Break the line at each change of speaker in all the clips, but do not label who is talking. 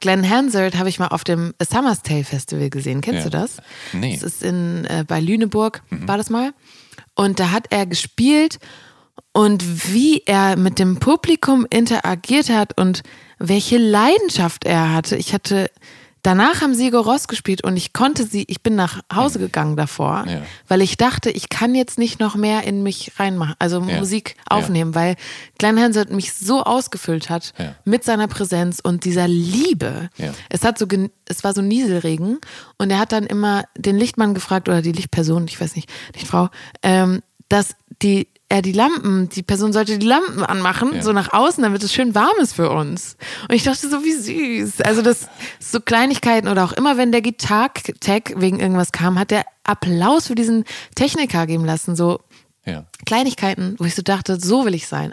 Glenn Hansard habe ich mal auf dem Summer's Tale Festival gesehen. Kennst
Ja.
du das?
Nee.
Das ist in, äh, bei Lüneburg, war das mal. Und da hat er gespielt und wie er mit dem Publikum interagiert hat und welche Leidenschaft er hatte. Ich hatte, danach haben Sigur Ross gespielt und ich konnte sie, ich bin nach Hause gegangen davor,
Ja.
weil ich dachte, ich kann jetzt nicht noch mehr in mich reinmachen, also
Ja.
Musik
Ja.
aufnehmen, weil Glenn Hansard mich so ausgefüllt hat
Ja.
mit seiner Präsenz und dieser Liebe.
Ja.
Es hat so, es war so Nieselregen und er hat dann immer den Lichtmann gefragt oder die Lichtperson, ich weiß nicht, Lichtfrau, ähm, dass die er die Lampen, die Person sollte die Lampen anmachen,
Ja.
so nach außen, damit es schön warm ist für uns. Und ich dachte so, wie süß. Also das so Kleinigkeiten oder auch immer, wenn der Gitarre-Tag wegen irgendwas kam, hat der Applaus für diesen Techniker geben lassen. So
Ja.
Kleinigkeiten, wo ich so dachte, so will ich sein.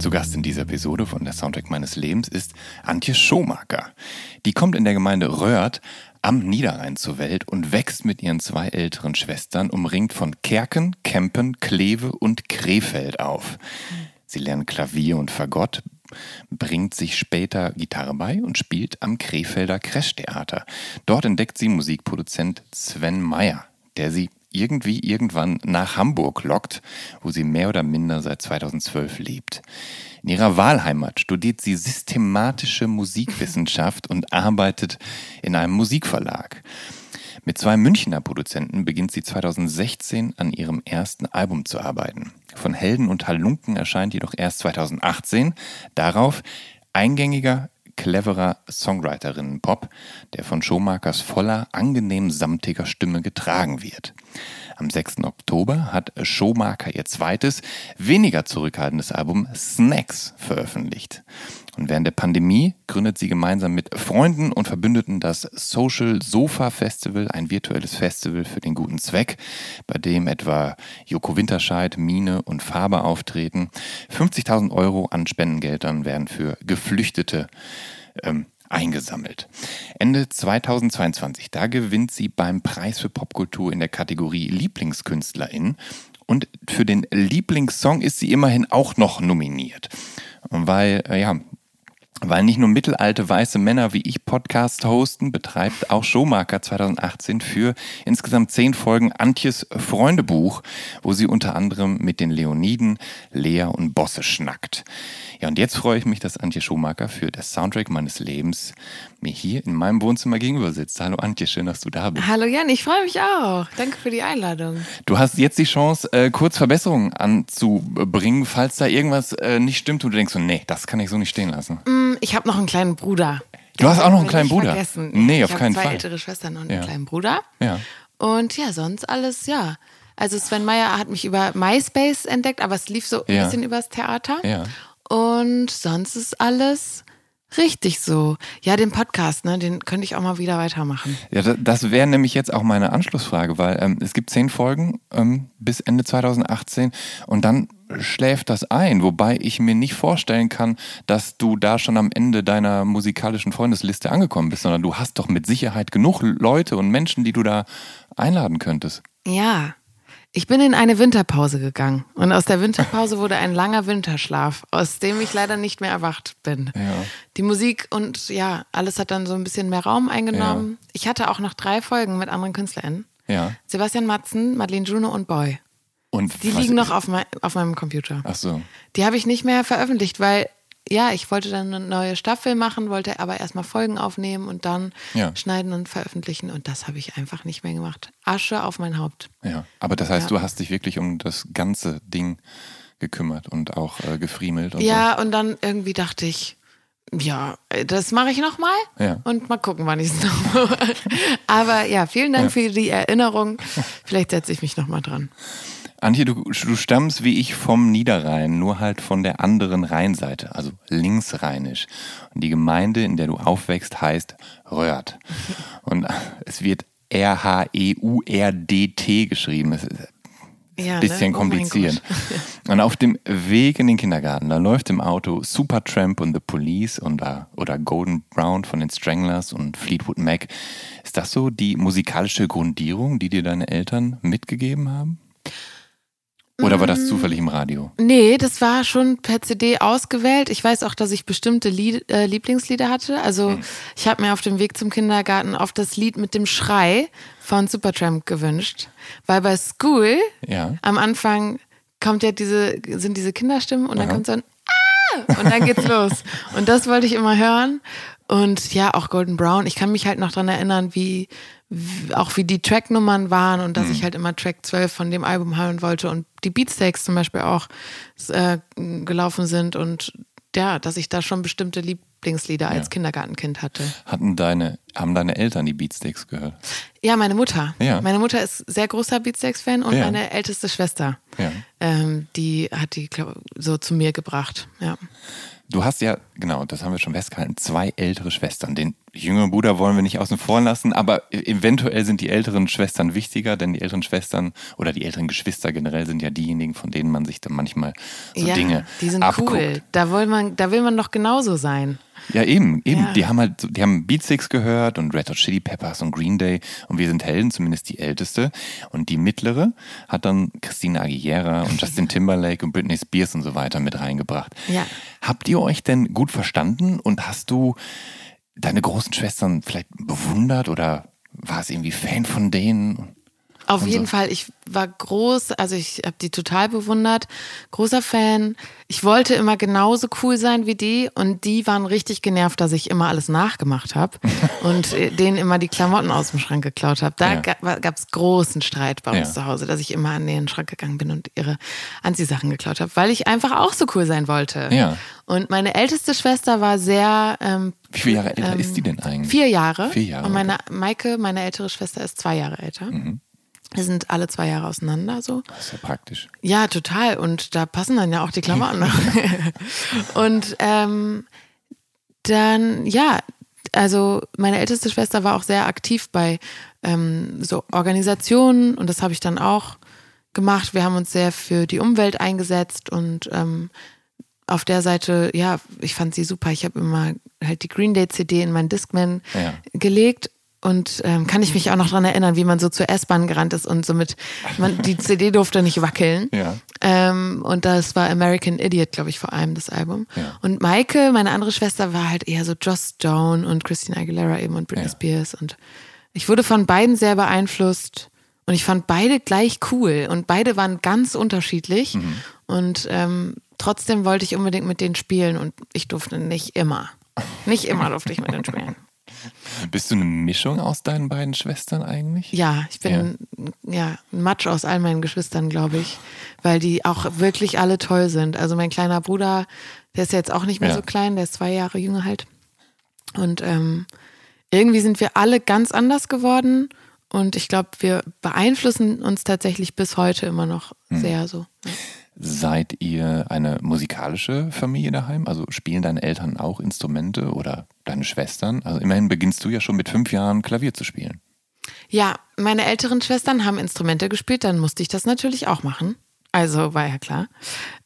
Zu Gast in dieser Episode von der Soundtrack meines Lebens ist Antje Schomaker. Die kommt in der Gemeinde Röhrt am Niederrhein zur Welt und wächst mit ihren zwei älteren Schwestern umringt von Kerken, Kempen, Kleve und Krefeld auf. Sie lernt Klavier und Fagott, bringt sich später Gitarre bei und spielt am Krefelder Crashtheater. Dort entdeckt sie Musikproduzent Sven Meyer, der sie irgendwie irgendwann nach Hamburg lockt, wo sie mehr oder minder seit 2012 lebt. In ihrer Wahlheimat studiert sie systematische Musikwissenschaft und arbeitet in einem Musikverlag. Mit zwei Münchner Produzenten beginnt sie 2016 an ihrem ersten Album zu arbeiten. Von Helden und Halunken erscheint jedoch erst 2018. Darauf eingängiger, cleverer Songwriterinnen-Pop, der von Schomakers voller, angenehm samtiger Stimme getragen wird. Am 6. Oktober hat Schomaker ihr zweites, weniger zurückhaltendes Album Snacks veröffentlicht. Und während der Pandemie gründet sie gemeinsam mit Freunden und Verbündeten das Social Sofa Festival, ein virtuelles Festival für den guten Zweck, bei dem etwa Joko Winterscheid, Mine und Farbe auftreten. 50.000 Euro an Spendengeldern werden für Geflüchtete ähm, eingesammelt. Ende 2022, da gewinnt sie beim Preis für Popkultur in der Kategorie Lieblingskünstlerin und für den Lieblingssong ist sie immerhin auch noch nominiert. Weil, äh, ja, weil nicht nur mittelalte weiße Männer wie ich Podcast hosten, betreibt auch Showmarker 2018 für insgesamt zehn Folgen Antjes Freundebuch, wo sie unter anderem mit den Leoniden, Lea und Bosse schnackt. Ja, und jetzt freue ich mich, dass Antje Schumacher für das Soundtrack meines Lebens mir hier in meinem Wohnzimmer gegenüber sitzt. Hallo Antje, schön, dass du da bist.
Hallo Jan, ich freue mich auch. Danke für die Einladung.
Du hast jetzt die Chance, äh, kurz Verbesserungen anzubringen, falls da irgendwas äh, nicht stimmt und du denkst so, nee, das kann ich so nicht stehen lassen.
Hm, Ich habe noch einen kleinen Bruder.
Du hast auch noch einen kleinen Bruder?
Vergessen.
Nee,
ich
auf keinen
zwei
Fall.
ältere Schwestern und
Ja.
einen kleinen Bruder.
Ja.
Und ja, sonst alles, ja. Also Sven Meyer hat mich über MySpace entdeckt, aber es lief so ein
Ja.
bisschen übers Theater.
Ja.
Und sonst ist alles richtig so. Ja, den Podcast, ne, den könnte ich auch mal wieder weitermachen.
Ja, da- das wäre nämlich jetzt auch meine Anschlussfrage, weil ähm, es gibt zehn Folgen ähm, bis Ende 2018 und dann schläft das ein, wobei ich mir nicht vorstellen kann, dass du da schon am Ende deiner musikalischen Freundesliste angekommen bist, sondern du hast doch mit Sicherheit genug Leute und Menschen, die du da einladen könntest.
Ja. Ich bin in eine Winterpause gegangen und aus der Winterpause wurde ein langer Winterschlaf, aus dem ich leider nicht mehr erwacht bin.
Ja.
Die Musik und ja, alles hat dann so ein bisschen mehr Raum eingenommen.
Ja.
Ich hatte auch noch drei Folgen mit anderen KünstlerInnen.
Ja.
Sebastian Matzen, Madeleine Juno und Boy.
Und
Die liegen noch auf, mei auf meinem Computer.
Ach so.
Die habe ich nicht mehr veröffentlicht, weil ja, ich wollte dann eine neue Staffel machen, wollte aber erstmal Folgen aufnehmen und dann
Ja.
schneiden und veröffentlichen und das habe ich einfach nicht mehr gemacht. Asche auf mein Haupt.
Ja. Aber das heißt,
Ja.
du hast dich wirklich um das ganze Ding gekümmert und auch äh, gefriemelt und
Ja, und dann irgendwie dachte ich, ja, das mache ich nochmal
Ja.
und mal gucken, wann ich es nochmal mache. Aber ja, vielen Dank für die Erinnerung. Vielleicht setze ich mich nochmal dran.
Antje, du, du stammst wie ich vom Niederrhein, nur halt von der anderen Rheinseite, also linksrheinisch. Und die Gemeinde, in der du aufwächst, heißt Röhrt. Und es wird R-H-E-U-R-D-T geschrieben. Das ist
Ja,
ein bisschen
ne? Oh
kompliziert. Und auf dem Weg in den Kindergarten, da läuft im Auto Supertramp und The Police und, oder Golden Brown von den Stranglers und Fleetwood Mac. Ist das so die musikalische Grundierung, die dir deine Eltern mitgegeben haben? Oder war das zufällig im Radio?
Nee, das war schon per CD ausgewählt. Ich weiß auch, dass ich bestimmte Lied, äh, Lieblingslieder hatte. Also
Hm.
ich habe mir auf dem Weg zum Kindergarten oft das Lied mit dem Schrei von Supertramp gewünscht. Weil bei School
Ja.
am Anfang kommt ja diese, sind diese Kinderstimmen und dann
Aha.
kommt so ein Ah! und dann geht's los. Und das wollte ich immer hören. Und ja, auch Golden Brown. Ich kann mich halt noch dran erinnern, wie, wie auch wie die Tracknummern waren und dass
Mhm.
ich halt immer Track 12 von dem Album hören wollte und die Beatsteaks zum Beispiel auch äh, gelaufen sind und ja, dass ich da schon bestimmte Lieblingslieder als
Ja.
Kindergartenkind hatte.
Hatten deine, haben deine Eltern die Beatsteaks gehört?
Ja, meine Mutter.
Ja.
Meine Mutter ist sehr großer Beatsteaks-Fan und
Ja.
meine älteste Schwester.
Ja.
Ähm, die hat die glaub, so zu mir gebracht. Ja.
Du hast ja, genau, das haben wir schon festgehalten, zwei ältere Schwestern. Den jüngeren Bruder wollen wir nicht außen vor lassen, aber eventuell sind die älteren Schwestern wichtiger, denn die älteren Schwestern oder die älteren Geschwister generell sind ja diejenigen, von denen man sich dann manchmal so
ja,
Dinge
die sind
abguckt.
cool. Da will man, da will man doch genauso sein.
Ja, eben, eben.
Ja.
Die haben halt, die haben Beatsticks gehört und Red Hot Chili Peppers und Green Day und wir sind Helden, zumindest die älteste. Und die mittlere hat dann Christina Aguilera und Justin Timberlake und Britney Spears und so weiter mit reingebracht.
Ja.
Habt ihr euch denn gut verstanden und hast du deine großen Schwestern vielleicht bewundert oder warst irgendwie Fan von denen?
Auf jeden
so.
Fall, ich war groß, also ich habe die total bewundert, großer Fan. Ich wollte immer genauso cool sein wie die und die waren richtig genervt, dass ich immer alles nachgemacht habe und äh, denen immer die Klamotten aus dem Schrank geklaut habe. Da
Ja.
ga- gab es großen Streit bei uns
Ja.
zu Hause, dass ich immer an den Schrank gegangen bin und ihre Anziehsachen geklaut habe, weil ich einfach auch so cool sein wollte.
Ja.
Und meine älteste Schwester war sehr ähm,
Wie viele Jahre älter ist die denn eigentlich?
Vier Jahre.
Vier Jahre,
Und meine Maike, meine ältere Schwester, ist zwei Jahre älter.
Mhm.
Wir sind alle zwei Jahre auseinander so.
Das ist ja praktisch.
Ja, total. Und da passen dann ja auch die Klamotten noch. und ähm, dann, ja, also meine älteste Schwester war auch sehr aktiv bei ähm, so Organisationen und das habe ich dann auch gemacht. Wir haben uns sehr für die Umwelt eingesetzt und ähm, auf der Seite, ja, ich fand sie super. Ich habe immer halt die Green Day CD in meinen Discman
Ja.
gelegt und ähm, kann ich mich auch noch dran erinnern, wie man so zur S-Bahn gerannt ist und somit, man, die CD durfte nicht wackeln.
Ja.
Ähm, und das war American Idiot, glaube ich, vor allem das Album.
Ja.
Und Maike, meine andere Schwester, war halt eher so Joss Stone und Christina Aguilera eben und Britney
Ja.
Spears. Und ich wurde von beiden sehr beeinflusst. Und ich fand beide gleich cool. Und beide waren ganz unterschiedlich.
Mhm.
Und ähm, trotzdem wollte ich unbedingt mit denen spielen. Und ich durfte nicht immer. Nicht immer durfte ich mit denen spielen.
Bist du eine Mischung aus deinen beiden Schwestern eigentlich?
Ja, ich bin ja. ein Matsch aus all meinen Geschwistern, glaube ich, weil die auch wirklich alle toll sind. Also mein kleiner Bruder, der ist jetzt auch nicht mehr
Ja.
so klein, der ist zwei Jahre jünger halt. Und ähm, irgendwie sind wir alle ganz anders geworden und ich glaube, wir beeinflussen uns tatsächlich bis heute immer noch
Mhm.
sehr so.
Seid ihr eine musikalische Familie daheim? Also spielen deine Eltern auch Instrumente oder deine Schwestern? Also immerhin beginnst du ja schon mit fünf Jahren Klavier zu spielen.
Ja, meine älteren Schwestern haben Instrumente gespielt, dann musste ich das natürlich auch machen. Also war ja klar.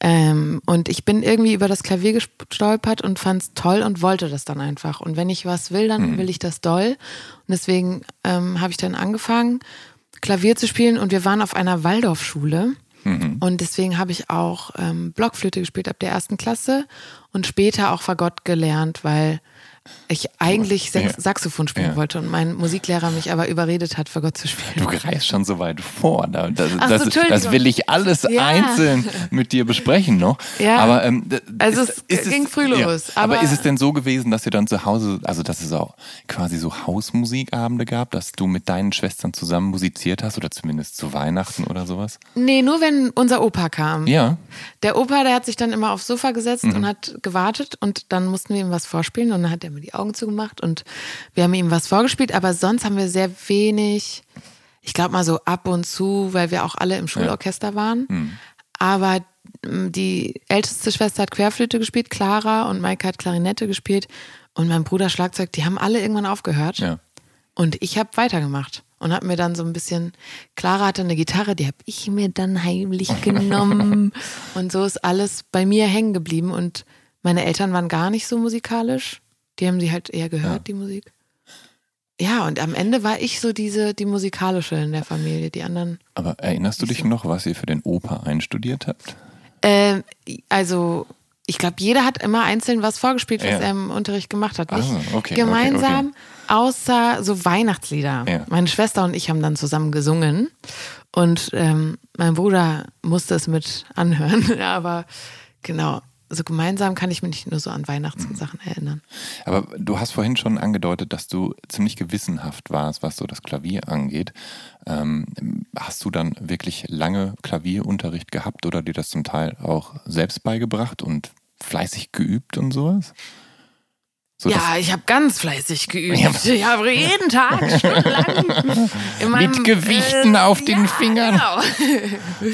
Ähm, und ich bin irgendwie über das Klavier gestolpert und fand es toll und wollte das dann einfach. Und wenn ich was will, dann will ich das doll. Und deswegen ähm, habe ich dann angefangen, Klavier zu spielen und wir waren auf einer Waldorfschule. Und deswegen habe ich auch ähm, Blockflöte gespielt ab der ersten Klasse und später auch Fagott gelernt, weil ich eigentlich Sax
Ja.
Saxophon spielen
Ja.
wollte und mein Musiklehrer mich aber überredet hat, Fagott zu spielen.
Du greifst schon so weit vor. Da- Das,
so,
das, das will ich alles
Ja.
einzeln mit dir besprechen noch.
Ja.
Aber ähm,
Also es ging früh los,
aber,
aber-
ist es denn so gewesen, dass ihr dann zu Hause, also dass es auch quasi so Hausmusikabende gab, dass du mit deinen Schwestern zusammen musiziert hast oder zumindest zu Weihnachten oder sowas?
Nee, nur wenn unser Opa kam.
Ja.
Der Opa, der hat sich dann immer aufs Sofa gesetzt
Mhm.
und hat gewartet und dann mussten wir ihm was vorspielen und dann hat er mir die Augen zugemacht und wir haben ihm was vorgespielt, aber sonst haben wir sehr wenig, ich glaube mal so ab und zu, weil wir auch alle im Schulorchester waren.
Mhm.
Aber mm, die älteste Schwester hat Querflöte gespielt, Clara, und Maike hat Klarinette gespielt und mein Bruder Schlagzeug, die haben alle irgendwann aufgehört.
Ja.
Und ich habe weitergemacht und habe mir dann so ein bisschen, Clara hatte eine Gitarre, die habe ich mir dann heimlich genommen. und so ist alles bei mir hängen geblieben. Und meine Eltern waren gar nicht so musikalisch. Die haben sie halt eher gehört, die Musik. Ja, und am Ende war ich so diese, die musikalische in der Familie. Die anderen,
Aber erinnerst du dich noch, was ihr für den Opa einstudiert habt?
ähm, also ich glaube, jeder hat immer einzeln was vorgespielt, was
Ja.
er im Unterricht gemacht hat. Nicht
so, okay, okay,
gemeinsam,
okay.
außer so Weihnachtslieder.
Ja.
Meine Schwester und ich haben dann zusammen gesungen und ähm, mein Bruder musste es mit anhören. Aber genau, so gemeinsam kann ich mich nicht nur so an Weihnachtssachen erinnern.
Aber du hast vorhin schon angedeutet, dass du ziemlich gewissenhaft warst, was so das Klavier angeht. Ähm, hast du dann wirklich lange Klavierunterricht gehabt oder dir das zum Teil auch selbst beigebracht und fleißig geübt und sowas? So,
ja, ich habe ganz fleißig geübt. Ich habe jeden Tag stundenlang in meinem,
Mit Gewichten auf den
ja,
Fingern.
Genau.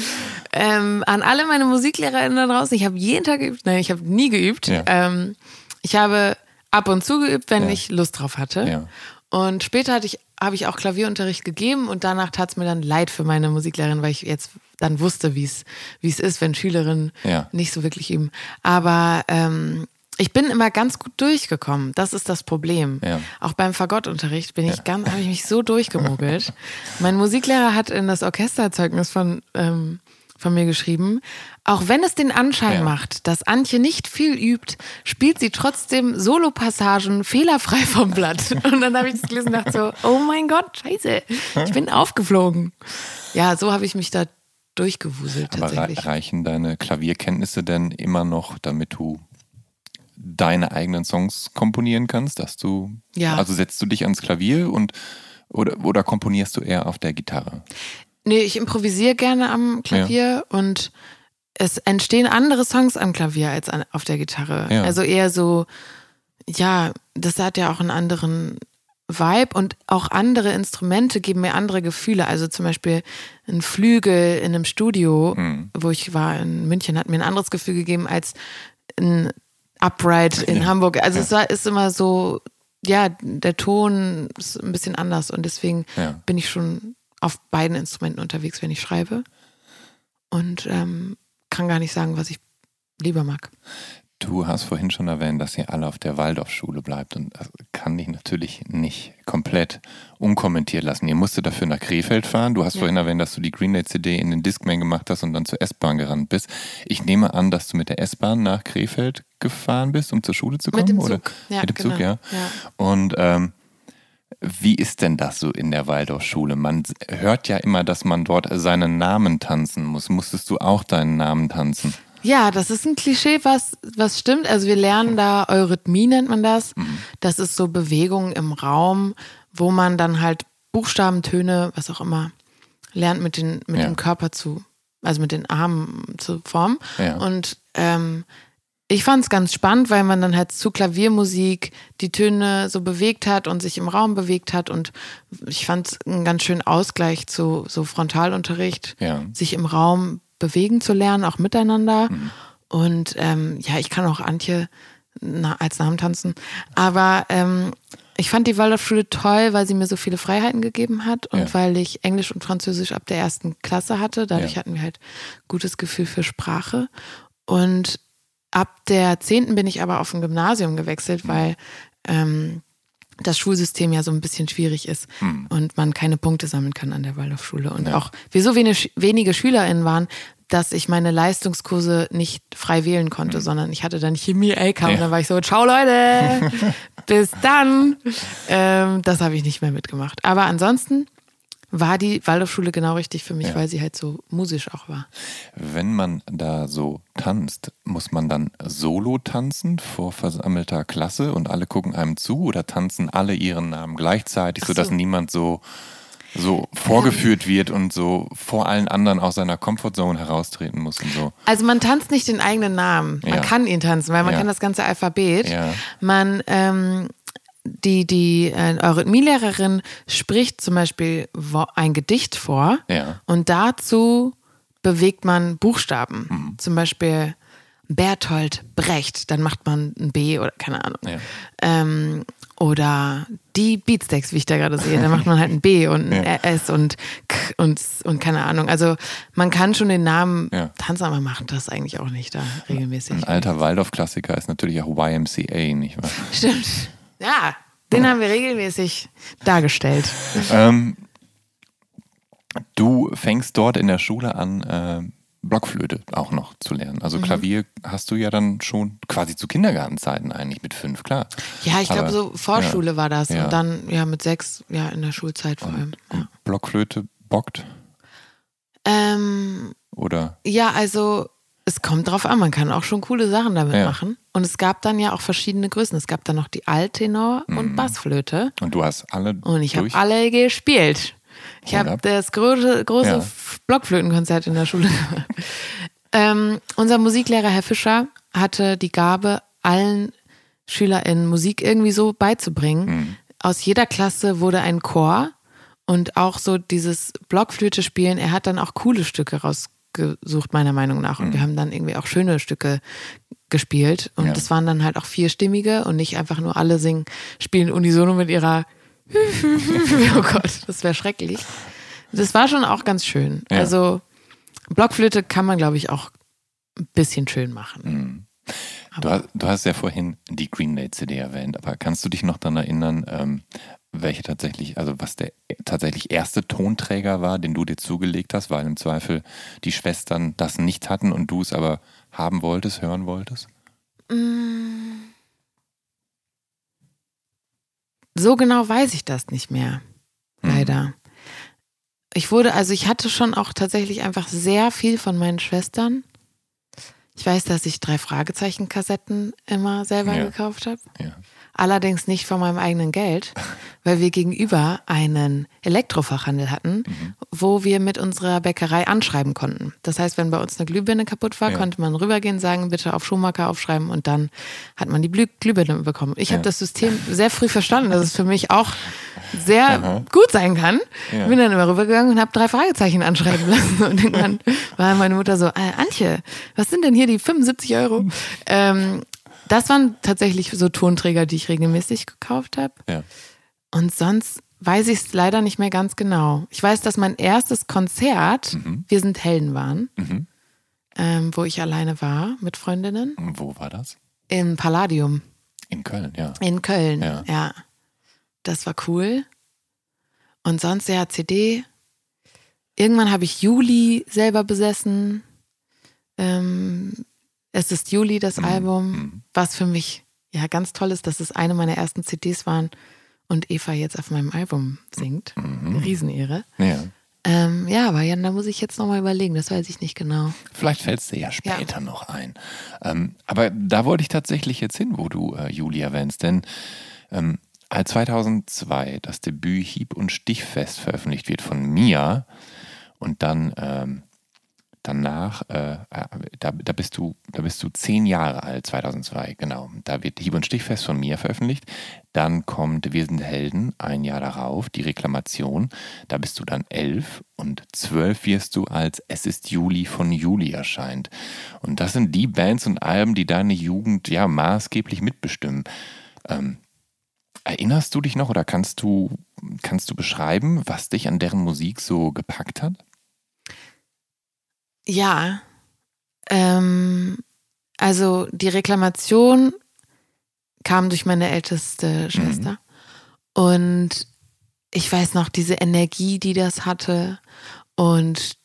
ähm, an alle meine MusiklehrerInnen da draußen, ich habe jeden Tag geübt. Nein, ich habe nie geübt.
Ja.
Ähm, ich habe ab und zu geübt, wenn
Ja.
ich Lust drauf hatte. Und später hatte ich, habe ich auch Klavierunterricht gegeben und danach tat es mir dann leid für meine Musiklehrerin, weil ich jetzt dann wusste, wie es wie es ist, wenn Schülerinnen nicht so wirklich üben. Aber ähm, ich bin immer ganz gut durchgekommen. Das ist das Problem.
Ja.
Auch beim Fagottunterricht bin ich ganz, habe ich mich so durchgemogelt. mein Musiklehrer hat in das Orchesterzeugnis von ähm, von mir geschrieben. Auch wenn es den Anschein
Ja.
macht, dass Antje nicht viel übt, spielt sie trotzdem Solopassagen fehlerfrei vom Blatt. Und dann habe ich das gelesen und dachte so, oh mein Gott, scheiße, ich bin aufgeflogen. Ja, so habe ich mich da durchgewuselt
Aber
tatsächlich.
reichen deine Klavierkenntnisse denn immer noch, damit du deine eigenen Songs komponieren kannst, dass du
Ja.
also setzt du dich ans Klavier und oder, oder komponierst du eher auf der Gitarre?
Nee, ich improvisiere gerne am Klavier und es entstehen andere Songs am Klavier als an, auf der Gitarre.
Ja.
Also eher so, ja, das hat ja auch einen anderen Vibe und auch andere Instrumente geben mir andere Gefühle. Also zum Beispiel ein Flügel in einem Studio, wo ich war in München, hat mir ein anderes Gefühl gegeben als ein Upright in Hamburg. Also es war, ist immer so, ja, der Ton ist ein bisschen anders und deswegen
Ja.
bin ich schon auf beiden Instrumenten unterwegs, wenn ich schreibe. Und ähm, kann gar nicht sagen, was ich lieber mag.
Du hast vorhin schon erwähnt, dass ihr alle auf der Waldorfschule bleibt und das kann ich natürlich nicht komplett unkommentiert lassen. Ihr musstet dafür nach Krefeld fahren. Du hast vorhin erwähnt, dass du die Green Day CD in den Discman gemacht hast und dann zur S-Bahn gerannt bist. Ich nehme an, dass du mit der S-Bahn nach Krefeld gefahren bist, um zur Schule zu kommen,
Mit dem
oder?
Zug. Ja,
mit dem Zug,
genau.
ja.
Ja.
Und ähm, wie ist denn das so in der Waldorfschule? Man hört ja immer, dass man dort seinen Namen tanzen muss. Musstest du auch deinen Namen tanzen?
Ja, das ist ein Klischee, was, was stimmt. Also wir lernen da Eurythmie nennt man das. Das ist so Bewegung im Raum, wo man dann halt Buchstaben, Töne, was auch immer, lernt mit, den, mit
Ja.
dem Körper zu, also mit den Armen zu formen.
Ja.
Und ähm, ich fand es ganz spannend, weil man dann halt zu Klaviermusik die Töne so bewegt hat und sich im Raum bewegt hat. Und ich fand es einen ganz schönen Ausgleich zu so Frontalunterricht,
Ja.
sich im Raum bewegen zu lernen, auch miteinander. Und ähm, ja, ich kann auch Antje na, als Namen tanzen. Aber ähm, ich fand die Waldorfschule toll, weil sie mir so viele Freiheiten gegeben hat und
Ja.
weil ich Englisch und Französisch ab der ersten Klasse hatte. Dadurch
Ja.
hatten wir halt gutes Gefühl für Sprache. Und ab der zehnten bin ich aber auf ein Gymnasium gewechselt, weil ähm, das Schulsystem ja so ein bisschen schwierig ist
Hm.
und man keine Punkte sammeln kann an der Waldorfschule. Und auch wir so wenig, wenige SchülerInnen waren, dass ich meine Leistungskurse nicht frei wählen konnte, sondern ich hatte dann Chemie LK und.
Ja.
dann war ich so, ciao Leute, bis dann. Ähm, das habe ich nicht mehr mitgemacht. Aber ansonsten war die Waldorfschule genau richtig für mich,
Ja.
weil sie halt so musisch auch war.
Wenn man da so tanzt, muss man dann solo tanzen vor versammelter Klasse und alle gucken einem zu oder tanzen alle ihren Namen gleichzeitig,
Ach so.
sodass niemand so, so vorgeführt wird und so vor allen anderen aus seiner Comfortzone heraustreten muss und so.
Also man tanzt nicht den eigenen Namen. Man
Ja.
kann ihn tanzen, weil man
Ja.
kann das ganze Alphabet.
Ja.
Man, ähm, die, die äh, Eurythmielehrerin spricht zum Beispiel ein Gedicht vor
Ja.
und dazu bewegt man Buchstaben.
Mhm.
Zum Beispiel Berthold Brecht, dann macht man ein B oder keine Ahnung.
Ja.
Ähm, oder die Beatsteaks, wie ich da gerade sehe, dann macht man halt ein B und ein
Ja.
S und K und, und keine Ahnung. Also man kann schon den Namen
Ja.
tanzen, aber macht das eigentlich auch nicht da regelmäßig.
Ein alter Waldorf-Klassiker ist natürlich auch YMCA, nicht wahr?
Stimmt. Ja, den haben wir regelmäßig dargestellt.
ähm, du fängst dort in der Schule an, äh, Blockflöte auch noch zu lernen. Also Klavier hast du ja dann schon quasi zu Kindergartenzeiten eigentlich mit fünf, klar.
Ja, ich glaube, so Vorschule
ja,
war das.
ja.
Und dann, ja, mit sechs, ja, in der Schulzeit vor allem. Ja.
Blockflöte bockt
Ähm,
oder
ja, also es kommt drauf an, man kann auch schon coole Sachen damit
Ja.
machen. Und es gab dann ja auch verschiedene Größen. Es gab dann noch die Alttenor und Bassflöte.
und du hast alle
Und ich habe alle gespielt. Ich habe
ab.
das große, große
Ja.
Blockflötenkonzert in der Schule gemacht. ähm, unser Musiklehrer, Herr Fischer, hatte die Gabe, allen SchülerInnen Musik irgendwie so beizubringen.
Mhm.
Aus jeder Klasse wurde ein Chor und auch so dieses Blockflöte spielen. Er hat dann auch coole Stücke rausgesucht, meiner Meinung nach. Und wir haben dann irgendwie auch schöne Stücke gespielt. Und
Mhm. Ja.
das waren dann halt auch vierstimmige und nicht einfach nur alle singen, spielen unisono mit ihrer oh Gott, das wäre schrecklich. Das war schon auch ganz schön.
Ja.
Also Blockflöte kann man, glaube ich, auch ein bisschen schön machen.
Du hast, du hast ja vorhin die Green Day CD erwähnt, aber kannst du dich noch daran erinnern, ähm, welche tatsächlich, also was der tatsächlich erste Tonträger war, den du dir zugelegt hast, weil im Zweifel die Schwestern das nicht hatten und du es aber haben wolltest, hören wolltest?
So genau weiß ich das nicht mehr. Leider. Ich wurde, also ich hatte schon auch tatsächlich einfach sehr viel von meinen Schwestern. Ich weiß, dass ich drei Fragezeichen-Kassetten immer selber
Ja.
gekauft habe.
Ja.
Allerdings nicht von meinem eigenen Geld, weil wir gegenüber einen Elektrofachhandel hatten, wo wir mit unserer Bäckerei anschreiben konnten. Das heißt, wenn bei uns eine Glühbirne kaputt war,
Ja.
konnte man rübergehen, sagen, bitte auf Schuhmarker aufschreiben und dann hat man die Blü Glühbirne bekommen. Ich
Ja.
habe das System sehr früh verstanden, dass es für mich auch sehr
Aha.
gut sein kann.
Ja.
Bin dann immer rübergegangen und habe drei Fragezeichen anschreiben lassen. Und irgendwann war meine Mutter so, äh, Antje, was sind denn hier die 75 Euro? Ähm, das waren tatsächlich so Tonträger, die ich regelmäßig gekauft habe.
Ja.
Und sonst weiß ich es leider nicht mehr ganz genau. Ich weiß, dass mein erstes Konzert Wir sind Helden waren,
Mhm.
ähm, wo ich alleine war mit Freundinnen
Und wo war das?
im Palladium
In Köln, ja.
in Köln.
Ja.
Ja. Das war cool. Und sonst ja CD. Irgendwann habe ich Juli selber besessen. Ähm, es ist Juli, das
Mhm.
Album, was für mich ja ganz toll ist, dass es eine meiner ersten CDs waren und Eva jetzt auf meinem Album singt.
Mhm.
Riesenehre.
Ja.
Ähm, ja, aber Jan, da muss ich jetzt nochmal überlegen, das weiß ich nicht genau.
Vielleicht fällt es dir ja später noch ein. Ähm, aber da wollte ich tatsächlich jetzt hin, wo du äh, Juli erwähnst. Denn ähm, als 2002 das Debüt Hieb- und Stichfest veröffentlicht wird von Mia und dann ähm, danach, äh, äh, da, da, bist du, da bist du zehn Jahre alt, 2002, genau. Da wird Hieb- und Stichfest von Mia veröffentlicht. Dann kommt Wir sind Helden, ein Jahr darauf, die Reklamation. Da bist du dann elf und zwölf wirst du, als Es ist Juli von Juli erscheint. Und das sind die Bands und Alben, die deine Jugend ja maßgeblich mitbestimmen. Ähm, erinnerst du dich noch oder kannst du, kannst du beschreiben, was dich an deren Musik so gepackt hat?
Ja, ähm, also die Reklamation kam durch meine älteste Schwester Und ich weiß noch, diese Energie, die das hatte und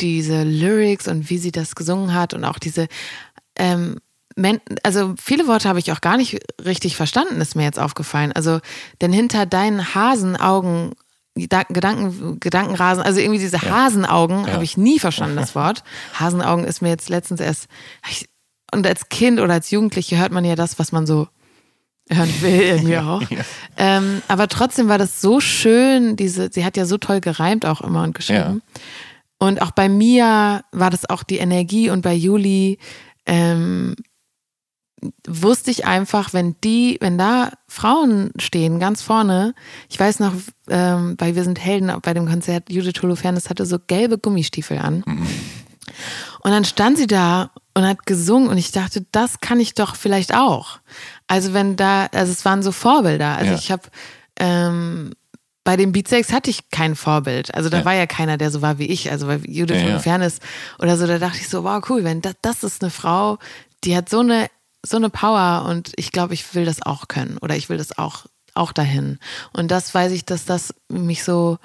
diese Lyrics und wie sie das gesungen hat und auch diese, ähm, also viele Worte habe ich auch gar nicht richtig verstanden, ist mir jetzt aufgefallen. Also, denn hinter deinen Hasenaugen, Gedanken, Gedankenrasen, also irgendwie diese ja. Hasenaugen, ja. habe ich nie verstanden, das Wort. Hasenaugen ist mir jetzt letztens erst, und als Kind oder als Jugendliche hört man ja das, was man so hören will, irgendwie ja, auch. Ähm, aber trotzdem war das so schön, diese, sie hat ja so toll gereimt auch immer und geschrieben. Und auch bei Mia war das auch die Energie und bei Juli ähm, wusste ich einfach, wenn die, wenn da Frauen stehen, ganz vorne, ich weiß noch, ähm, bei Wir sind Helden bei dem Konzert, Judith Holofernes hatte so gelbe Gummistiefel an. Mhm. Und dann stand sie da und hat gesungen und ich dachte, das kann ich doch vielleicht auch. Also wenn da, also es waren so Vorbilder. Also ja. ich habe ähm, bei den Beatsex hatte ich kein Vorbild. Also da ja. war ja keiner, der so war wie ich. Also bei Judith ja. Fairness oder so, da dachte ich so, wow, cool, wenn das, das ist eine Frau, die hat so eine, so eine Power und ich glaube, ich will das auch können oder ich will das auch, auch dahin. Und das weiß ich, dass das mich so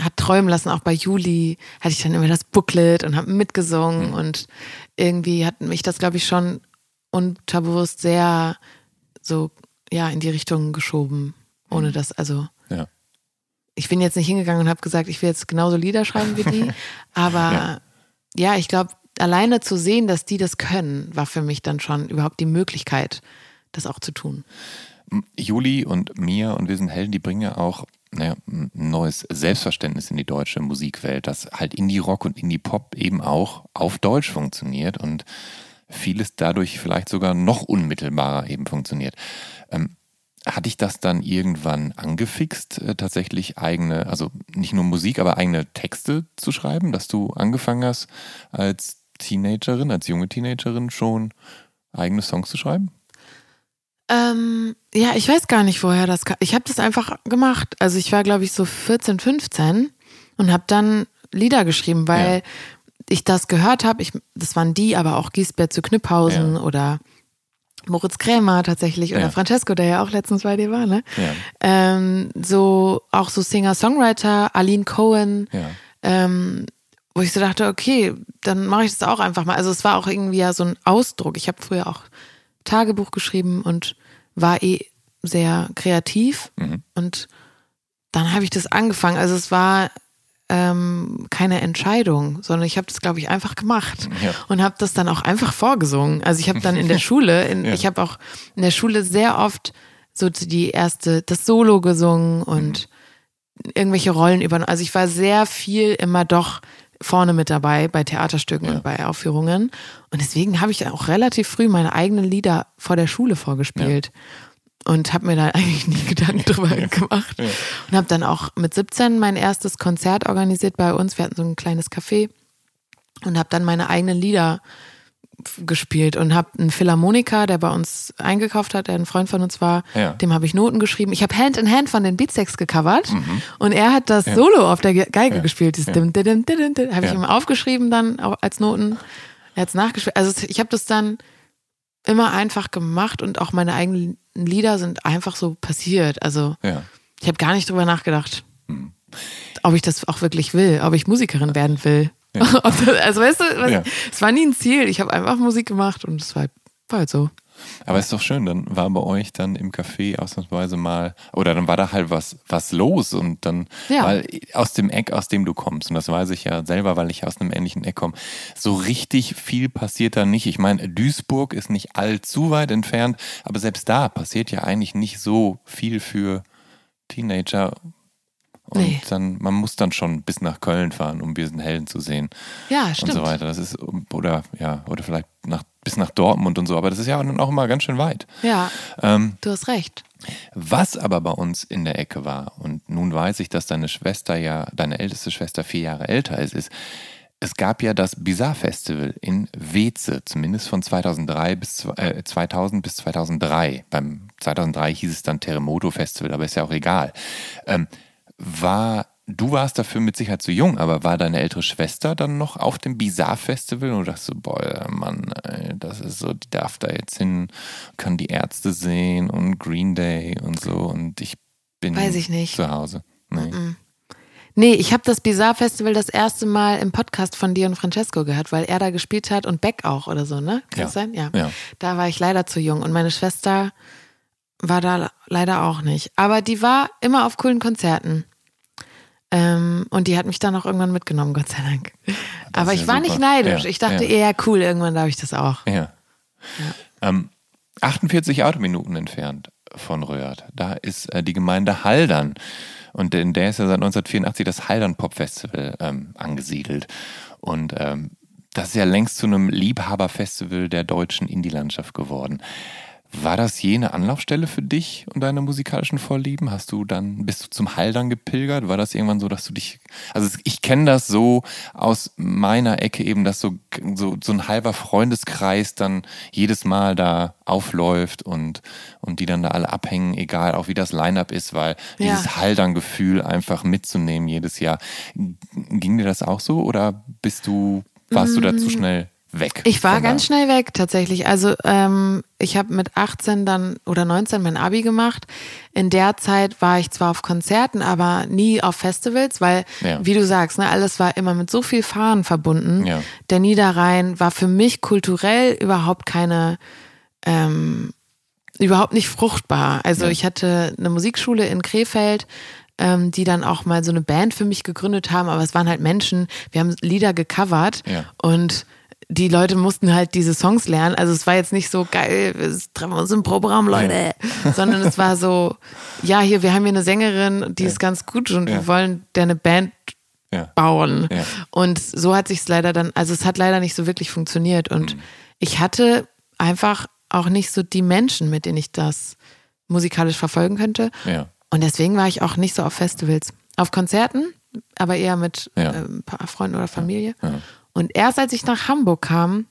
hat träumen lassen. Auch bei Juli hatte ich dann immer das Booklet und habe mitgesungen mhm. und irgendwie hat mich das, glaube ich, schon unterbewusst sehr so, ja, in die Richtung geschoben. Ohne mhm. das, also. Ja ich bin jetzt nicht hingegangen und habe gesagt, ich will jetzt genauso Lieder schreiben wie die. Aber ja, ja ich glaube, alleine zu sehen, dass die das können, war für mich dann schon überhaupt die Möglichkeit, das auch zu tun.
Juli und Mia und wir sind Helden, die bringen ja auch naja, ein neues Selbstverständnis in die deutsche Musikwelt, dass halt Indie-Rock und Indie-Pop eben auch auf Deutsch funktioniert und vieles dadurch vielleicht sogar noch unmittelbarer eben funktioniert. Ähm, hat dich das dann irgendwann angefixt, äh, tatsächlich eigene, also nicht nur Musik, aber eigene Texte zu schreiben, dass du angefangen hast, als Teenagerin, als junge Teenagerin schon eigene Songs zu schreiben?
Ähm, ja, ich weiß gar nicht, woher das kam. Ich habe das einfach gemacht. Also ich war, glaube ich, so 14, 15 und habe dann Lieder geschrieben, weil ja. ich das gehört habe. Das waren die, aber auch Giesbert zu Knüpphausen ja. oder Moritz Krämer tatsächlich oder ja. Francesco, der ja auch letztens bei dir war, ne? Ja. Ähm, so auch so Singer-Songwriter, Aline Cohen, ähm, wo ich so dachte, okay, dann mache ich das auch einfach mal. Also es war auch irgendwie ja so ein Ausdruck. Ich habe früher auch Tagebuch geschrieben und war eh sehr kreativ mhm. und dann habe ich das angefangen. Also es war ähm, keine Entscheidung, sondern ich habe das, glaube ich, einfach gemacht ja. und habe das dann auch einfach vorgesungen. Also ich habe dann in der Schule, in, ja. ich habe auch in der Schule sehr oft so die erste, das Solo gesungen und mhm. irgendwelche Rollen übernommen. Also ich war sehr viel immer doch vorne mit dabei bei Theaterstücken ja. und bei Aufführungen. Und deswegen habe ich auch relativ früh meine eigenen Lieder vor der Schule vorgespielt. Ja und habe mir da eigentlich nie Gedanken drüber gemacht. Und habe dann auch mit 17 mein erstes Konzert organisiert bei uns. Wir hatten so ein kleines Café und habe dann meine eigenen Lieder gespielt und habe einen Philharmoniker, der bei uns eingekauft hat, der ein Freund von uns war, ja. dem habe ich Noten geschrieben. Ich habe Hand in Hand von den Beatsex gecovert mhm. und er hat das ja. Solo auf der Geige ja. gespielt. Dieses dim, dim, dim, dim, dim, habe ich ihm aufgeschrieben dann auch als Noten. Er hat es nachgespielt. Also ich habe das dann immer einfach gemacht und auch meine eigenen Lieder sind einfach so passiert. Also ja. ich habe gar nicht drüber nachgedacht, hm. ob ich das auch wirklich will, ob ich Musikerin werden will. Ja. also weißt du, ja. es war nie ein Ziel. Ich habe einfach Musik gemacht und es war, war halt so.
Aber ist doch schön, dann war bei euch dann im Café ausnahmsweise mal, oder dann war da halt was, was los und dann, ja. weil aus dem Eck, aus dem du kommst, und das weiß ich ja selber, weil ich aus einem ähnlichen Eck komme, so richtig viel passiert da nicht. Ich meine, Duisburg ist nicht allzu weit entfernt, aber selbst da passiert ja eigentlich nicht so viel für Teenager. Und nee. dann, man muss dann schon bis nach Köln fahren, um diesen Helden zu sehen.
Ja, stimmt.
Und so weiter. Das ist, oder, ja, oder vielleicht nach bis nach Dortmund und so, aber das ist ja dann auch immer ganz schön weit.
Ja. Ähm, du hast recht.
Was aber bei uns in der Ecke war, und nun weiß ich, dass deine Schwester ja, deine älteste Schwester vier Jahre älter ist, ist, es gab ja das Bizarre Festival in Weze, zumindest von 2003 bis, äh, 2000 bis 2003. Beim 2003 hieß es dann Terremoto Festival, aber ist ja auch egal. Ähm, war Du warst dafür mit Sicherheit zu jung, aber war deine ältere Schwester dann noch auf dem Bizarre Festival und du dachtest so, boah, Mann, ey, das ist so, die darf da jetzt hin, kann die Ärzte sehen und Green Day und so und ich bin
Weiß ich nicht.
zu Hause. Nee.
Nee, ich habe das Bizarre Festival das erste Mal im Podcast von dir und Francesco gehört, weil er da gespielt hat und Beck auch oder so, ne? Kann
Ja.
das sein? Ja.
Ja.
Da war ich leider zu jung und meine Schwester war da leider auch nicht. Aber die war immer auf coolen Konzerten. Ähm, und die hat mich dann auch irgendwann mitgenommen, Gott sei Dank. Aber
ist
ich
ja
war nicht
super.
neidisch.
Ja,
Ich dachte
ja.
eher, cool, irgendwann darf ich das auch.
Ja. Ähm, 48 Autominuten entfernt von Röhrt. Da ist äh, die Gemeinde Haldern. Und in der ist ja seit 1984 das Haldern Pop Festival ähm, angesiedelt. Und ähm, das ist ja längst zu einem Liebhaberfestival der deutschen Indie-Landschaft geworden. War das je eine Anlaufstelle für dich und deine musikalischen Vorlieben? Hast du dann, bist du zum Haldern gepilgert? War das irgendwann so, dass du dich, also ich kenne das so aus meiner Ecke eben, dass so, so, so ein halber Freundeskreis dann jedes Mal da aufläuft und, und die dann da alle abhängen, egal auch wie das Line-Up ist, weil
Ja.
dieses Haldern-Gefühl einfach mitzunehmen jedes Jahr. Ging dir das auch so oder bist du, warst du da zu schnell weg?
Ich war ganz schnell weg tatsächlich. Also ähm, ich habe mit 18 dann oder 19 mein Abi gemacht. In der Zeit war ich zwar auf Konzerten, aber nie auf Festivals, weil,
Ja.
wie du sagst, ne, alles war immer mit so viel Fahren verbunden.
Ja.
Der Niederrhein war für mich kulturell überhaupt keine ähm, überhaupt nicht fruchtbar. Also
Ja.
ich hatte eine Musikschule in Krefeld, ähm, die dann auch mal so eine Band für mich gegründet haben, aber es waren halt Menschen, wir haben Lieder gecovert
Ja.
und die Leute mussten halt diese Songs lernen. Also es war jetzt nicht so geil, wir treffen uns im Proberaum, Leute, sondern es war so, ja, hier, wir haben hier eine Sängerin, die ist ganz gut und
Ja.
wir wollen der eine Band
Ja.
bauen.
Ja.
Und so hat sich es leider dann, also es hat leider nicht so wirklich funktioniert. Und
Mhm.
ich hatte einfach auch nicht so die Menschen, mit denen ich das musikalisch verfolgen könnte.
Ja.
Und deswegen war ich auch nicht so auf Festivals. Auf Konzerten, aber eher mit
Ja.
äh, ein paar Freunden oder Familie.
Ja.
Und erst als ich nach Hamburg kam,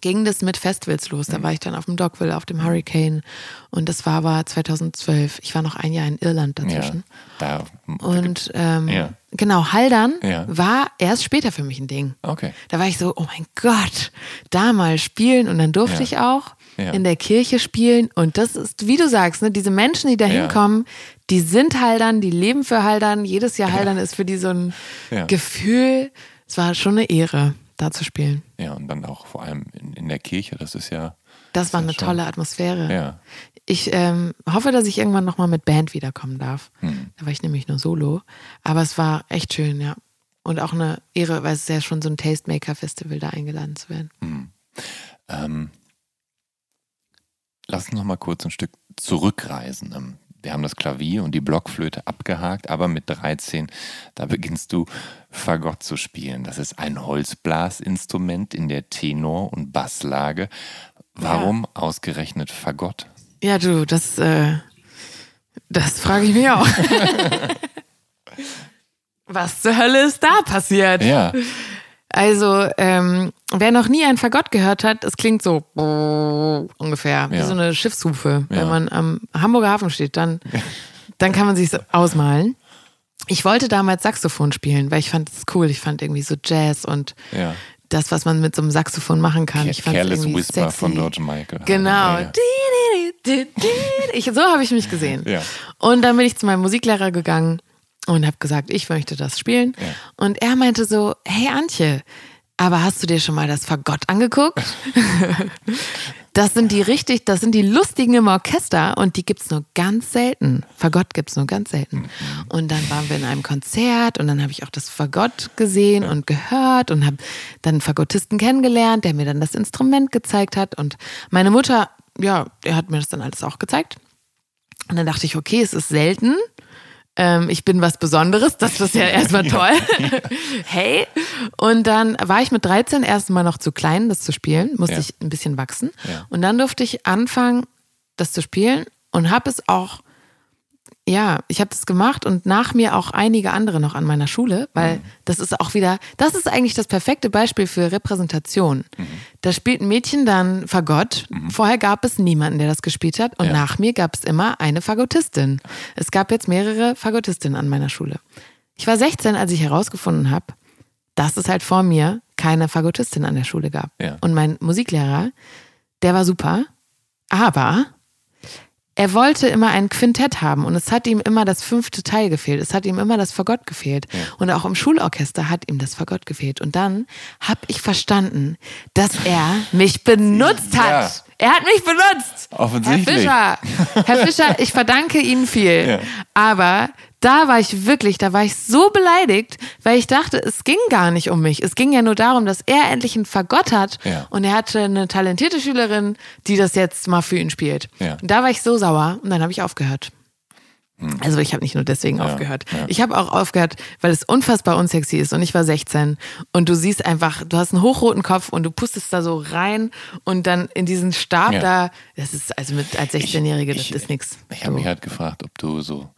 ging das mit Festivals los.
Mhm.
Da war ich dann auf dem Dockville, auf dem Hurricane. Und das war aber 2012. Ich war noch ein Jahr in Irland
Ja.
dazwischen.
Da,
Und ähm,
Ja.
genau, Haldern
Ja.
war erst später für mich ein Ding.
okay.
Da war ich so, oh mein Gott, da mal spielen und dann durfte
Ja.
ich auch
Ja.
in der Kirche spielen. Und das ist, wie du sagst, ne, diese Menschen, die da
Ja.
hinkommen, die sind Haldern, die leben für Haldern. Jedes Jahr Haldern ist für die so ein
Ja.
Gefühl. Es war schon eine Ehre, da zu spielen.
Ja, und dann auch vor allem in, in der Kirche, das ist ja.
Das war
ja
eine
schon-
tolle Atmosphäre.
Ja.
Ich ähm, hoffe, dass ich irgendwann nochmal mit Band wiederkommen darf.
Hm.
Da war ich nämlich nur solo. Aber es war echt schön, ja. Und auch eine Ehre, weil es ist ja schon so ein Tastemaker-Festival, da eingeladen zu werden.
Ähm, lass uns noch mal kurz ein Stück zurückreisen. Wir haben das Klavier und die Blockflöte abgehakt, aber mit 13, da beginnst du Fagott zu spielen. Das ist ein Holzblasinstrument in der Tenor- und Basslage. Warum ausgerechnet Fagott?
Ja, du, das, äh, das frage ich mich auch. Was zur Hölle ist da passiert?
Ja,
Also, ähm, wer noch nie ein Fagott gehört hat, es klingt so ungefähr, wie
Ja.
so eine Schiffshufe.
Ja.
Wenn man am Hamburger Hafen steht, dann, dann kann man sich ausmalen. Ich wollte damals Saxophon spielen, weil ich fand es cool. Ich fand irgendwie so Jazz und
ja.
das, was man mit so einem Saxophon machen kann. Ich fand's
Careless Whisper
sexy.
von George Michael.
Genau. Ich, so habe ich mich gesehen. Und dann bin ich zu meinem Musiklehrer gegangen und habe gesagt, ich möchte das spielen.
Ja.
Und er meinte so, hey Antje, aber hast du dir schon mal das Fagott angeguckt? das sind die richtig, das sind die lustigen im Orchester und die gibt's nur ganz selten. Fagott gibt's nur ganz selten. Und dann waren wir in einem Konzert und dann habe ich auch das Fagott gesehen und gehört und habe dann einen Fagottisten kennengelernt, der mir dann das Instrument gezeigt hat und meine Mutter, ja, der hat mir das dann alles auch gezeigt. Und dann dachte ich, okay, es ist selten. Ähm, ich bin was Besonderes, das ist ja erstmal toll. hey. Und dann war ich mit 13 erstmal noch zu klein, das zu spielen, musste
Ja.
ich ein bisschen wachsen.
Ja.
Und dann durfte ich anfangen, das zu spielen und habe es auch, ja, ich habe das gemacht und nach mir auch einige andere noch an meiner Schule, weil
Mhm.
das ist auch wieder, das ist eigentlich das perfekte Beispiel für Repräsentation.
Mhm.
Da spielt ein Mädchen dann Fagott. Vorher gab es niemanden, der das gespielt hat und
Ja.
nach mir gab es immer eine Fagottistin. Es gab jetzt mehrere Fagottistinnen an meiner Schule. Ich war 16, als ich herausgefunden habe, dass es halt vor mir keine Fagottistin an der Schule gab.
Ja.
Und mein Musiklehrer, der war super, aber er wollte immer ein Quintett haben und es hat ihm immer das fünfte Teil gefehlt. Es hat ihm immer das Fagott gefehlt. Und auch im Schulorchester hat ihm das Fagott gefehlt. Und dann habe ich verstanden, dass er mich benutzt hat.
Ja.
Er hat mich benutzt.
Offensichtlich.
Herr Fischer, Herr Fischer, ich verdanke Ihnen viel.
Ja.
Aber da war ich wirklich, da war ich so beleidigt, weil ich dachte, es ging gar nicht um mich. Es ging ja nur darum, dass er endlich einen Fagott hat
Ja.
und er hatte eine talentierte Schülerin, die das jetzt mal für ihn spielt.
Ja.
Und da war ich so sauer und dann habe ich aufgehört. Also ich habe nicht nur deswegen
Hm. Ja,
aufgehört. Ich habe auch aufgehört, weil es unfassbar unsexy ist und ich war 16 und du siehst einfach, du hast einen hochroten Kopf und du pustest da so rein und dann in diesen Stab da, das ist also mit als 16-Jährige, das
ich-
ist nix.
Ich habe mich halt gefragt, ob du so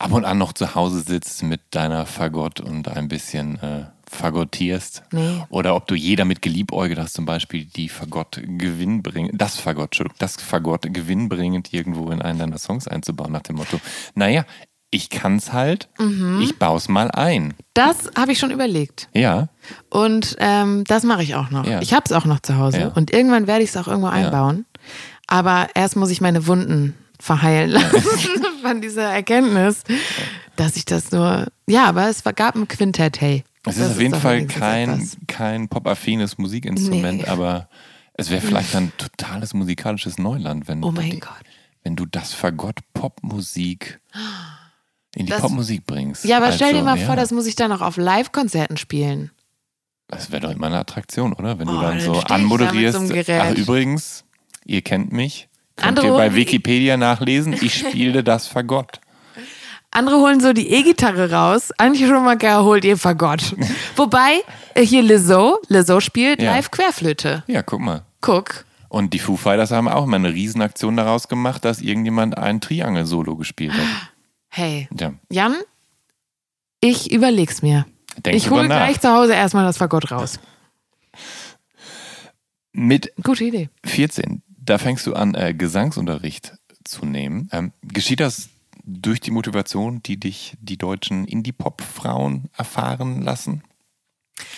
ab und an noch zu Hause sitzt mit deiner Fagott und ein bisschen äh, fagottierst.
Nee.
Oder ob du je damit geliebäugelt hast, zum Beispiel die Fagott gewinnbringend, das Fagott, Entschuldigung, das Fagott gewinnbringend irgendwo in einen deiner Songs einzubauen, nach dem Motto, naja, ich kann's halt,
Mhm.
ich bau's mal ein.
Das habe ich schon überlegt.
Ja,
Und ähm, das mache ich auch noch.
Ja.
Ich habe es auch noch zu Hause
Ja.
und irgendwann werde ich es auch irgendwo einbauen. Aber erst muss ich meine Wunden verheilen lassen von dieser Erkenntnis, dass ich das nur. Ja, aber es gab ein Quintett, hey.
es
Das
ist auf jeden Fall kein, kein pop-affines Musikinstrument,
Nee.
aber es wäre vielleicht ein totales musikalisches Neuland, wenn
Oh
du
mein
die-
Gott.
wenn du das Fagott Popmusik in die
Das-
Popmusik bringst.
Ja, aber stell dir
Also,
mal
ja,
vor, das muss ich dann auch auf Live-Konzerten spielen.
das wäre doch immer eine Attraktion, oder? Wenn du
Oh,
dann
dann
so
ich da
anmoderierst.
so.
Ach, übrigens, ihr kennt mich. Könnt
Andere
ihr bei Wikipedia nachlesen, ich spiele das Fagott.
Andere holen so die E-Gitarre raus. Antje Schumacher holt ihr Fagott. Wobei, äh, hier Lizzo, Lizzo spielt
Ja.
live Querflöte.
Ja, guck mal.
Guck.
Und die Foo Fighters haben auch mal eine Riesenaktion daraus gemacht, dass irgendjemand ein Triangel-Solo gespielt hat.
Hey,
Ja,
Jan, ich überleg's mir.
denk
ich hole gleich zu Hause erstmal das Fagott raus.
Mit
Gute Idee.
14, da fängst du an, äh, Gesangsunterricht zu nehmen. Ähm, geschieht das durch die Motivation, die dich die deutschen Indie-Pop-Frauen erfahren lassen?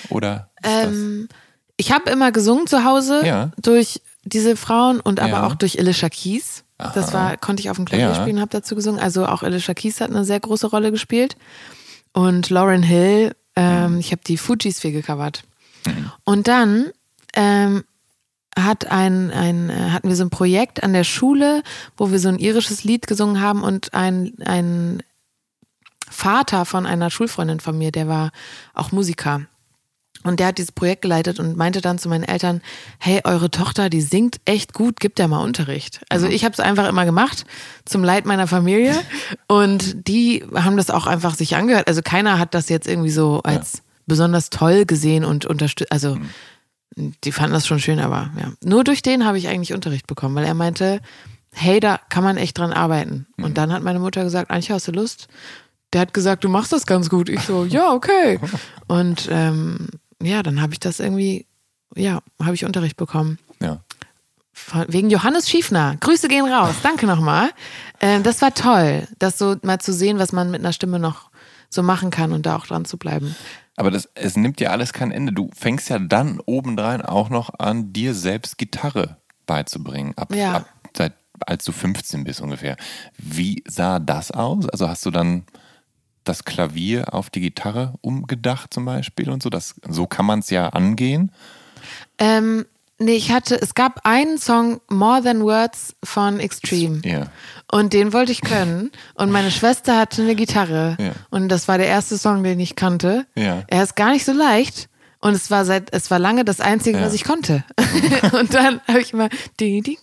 Oder
Ähm, ich habe immer gesungen zu Hause
Ja.
durch diese Frauen und aber
Ja.
auch durch Alicia Keys. Das
Aha.
war, konnte ich auf dem Klavier
Ja.
spielen, habe dazu gesungen. Also auch Alicia Keys hat eine sehr große Rolle gespielt. Und Lauren Hill, ähm, ich habe die Fujis viel gecovert. Und dann ähm, hat ein, ein, äh, hatten wir so ein Projekt an der Schule, wo wir so ein irisches Lied gesungen haben und ein, ein Vater von einer Schulfreundin von mir, der war auch Musiker. Und der hat dieses Projekt geleitet und meinte dann zu meinen Eltern, hey, eure Tochter, die singt echt gut, gibt der mal Unterricht. Also ich habe es einfach immer gemacht, zum Leid meiner Familie. Und die haben das auch einfach sich angehört. Also keiner hat das jetzt irgendwie so als besonders toll gesehen und unterstützt. Also die fanden das schon schön, aber ja. Nur durch den habe ich eigentlich Unterricht bekommen, weil er meinte, hey, da kann man echt dran arbeiten. Und dann hat meine Mutter gesagt, Antje, hast du Lust? Der hat gesagt, du machst das ganz gut. Ich so, ja, okay. Und ähm, ja, dann habe ich das irgendwie, ja, habe ich Unterricht bekommen.
Ja.
Von, wegen Johannes Schiefner. Grüße gehen raus. Danke nochmal. Ähm, das war toll, das so mal zu sehen, was man mit einer Stimme noch so machen kann und da auch dran zu bleiben.
Aber das, es nimmt ja alles kein Ende. Du fängst ja dann obendrein auch noch an, dir selbst Gitarre beizubringen. Ab,
Ja.
ab seit als du 15 bist ungefähr. Wie sah das aus? Also hast du dann das Klavier auf die Gitarre umgedacht zum Beispiel und so? Das, so kann man es ja angehen.
Ähm, nee, ich hatte, es gab einen Song, More Than Words von Extreme.
Ja.
Und den wollte ich können. Und meine Schwester hatte eine Gitarre.
Ja.
Und das war der erste Song, den ich kannte.
Ja.
Er ist gar nicht so leicht. Und es war seit, es war lange das Einzige,
Ja.
was ich konnte. und dann habe ich immer die, die,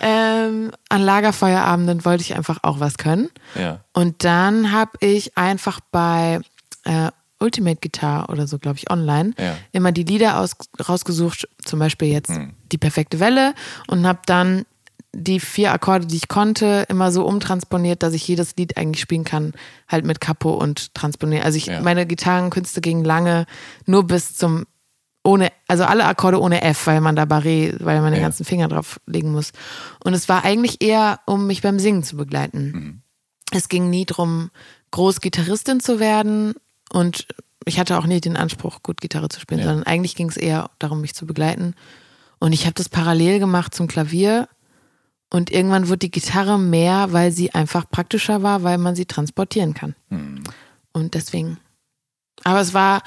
ähm, an Lagerfeuerabenden wollte ich einfach auch was können.
Ja.
Und dann habe ich einfach bei äh, Ultimate Guitar oder so, glaube ich, online,
Ja.
immer die Lieder aus, rausgesucht, zum Beispiel jetzt die perfekte Welle und habe dann die vier Akkorde, die ich konnte, immer so umtransponiert, dass ich jedes Lied eigentlich spielen kann, halt mit Capo und transponieren. Also ich,
Ja.
meine Gitarrenkünste gingen lange nur bis zum ohne, also alle Akkorde ohne F, weil man da Barré, weil man den
Ja.
ganzen Finger drauf legen muss. Und es war eigentlich eher, um mich beim Singen zu begleiten. Es ging nie drum, groß Gitarristin zu werden und ich hatte auch nie den Anspruch, gut Gitarre zu spielen,
Ja.
sondern eigentlich ging es eher darum, mich zu begleiten. Und ich habe das parallel gemacht zum Klavier Und irgendwann wurde die Gitarre mehr, weil sie einfach praktischer war, weil man sie transportieren kann.
Hm.
Und deswegen. Aber es war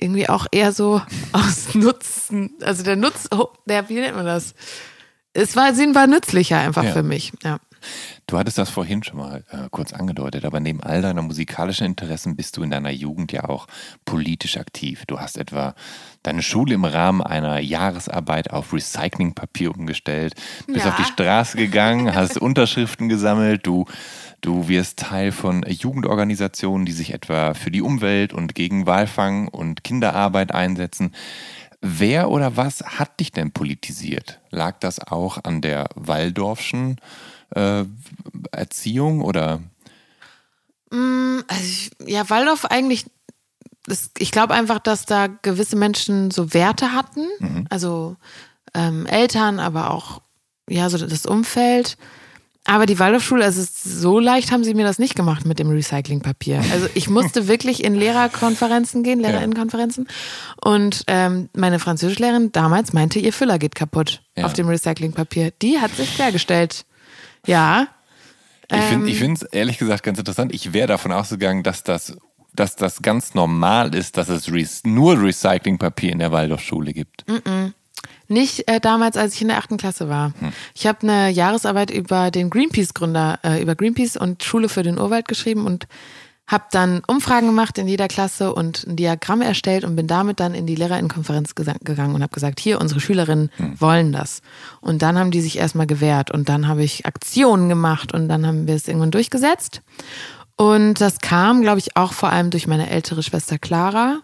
irgendwie auch eher so aus Nutzen, also der Nutz, oh, der, wie nennt man das? Es war, sie war nützlicher einfach
Ja.
für mich. Ja.
Du hattest das vorhin schon mal äh, kurz angedeutet, aber neben all deiner musikalischen Interessen bist du in deiner Jugend ja auch politisch aktiv. Du hast etwa deine Schule im Rahmen einer Jahresarbeit auf Recyclingpapier umgestellt, bist
Ja.
auf die Straße gegangen, hast Unterschriften gesammelt, du, du wirst Teil von Jugendorganisationen, die sich etwa für die Umwelt und gegen Walfang und Kinderarbeit einsetzen. Wer oder was hat dich denn politisiert? Lag das auch an der Waldorfschen äh, Erziehung oder?
Mm, Also ich, ja, Waldorf eigentlich, das, ich glaube einfach, dass da gewisse Menschen so Werte hatten. Also ähm, Eltern, aber auch ja, so das Umfeld. Aber die Waldorfschule, also es ist so leicht haben sie mir das nicht gemacht mit dem Recyclingpapier. Also ich musste wirklich in Lehrerkonferenzen gehen, Lehrerinnenkonferenzen. Und ähm, meine Französischlehrerin damals meinte, ihr Füller geht kaputt
Ja.
auf dem Recyclingpapier. Die hat sich quergestellt. Ja.
Ich finde
Ähm.
es ehrlich gesagt ganz interessant. Ich wäre davon ausgegangen, dass das, dass das ganz normal ist, dass es re nur Recyclingpapier in der Waldorfschule gibt.
Nicht äh, damals, als ich in der achten Klasse war. Ich habe eine Jahresarbeit über den Greenpeace-Gründer, äh, über Greenpeace und Schule für den Urwald geschrieben und habe dann Umfragen gemacht in jeder Klasse und ein Diagramm erstellt und bin damit dann in die Lehrerinnenkonferenz gegangen und habe gesagt, hier, unsere Schülerinnen wollen das. Und dann haben die sich erstmal gewehrt und dann habe ich Aktionen gemacht und dann haben wir es irgendwann durchgesetzt. Und das kam, glaube ich, auch vor allem durch meine ältere Schwester Clara.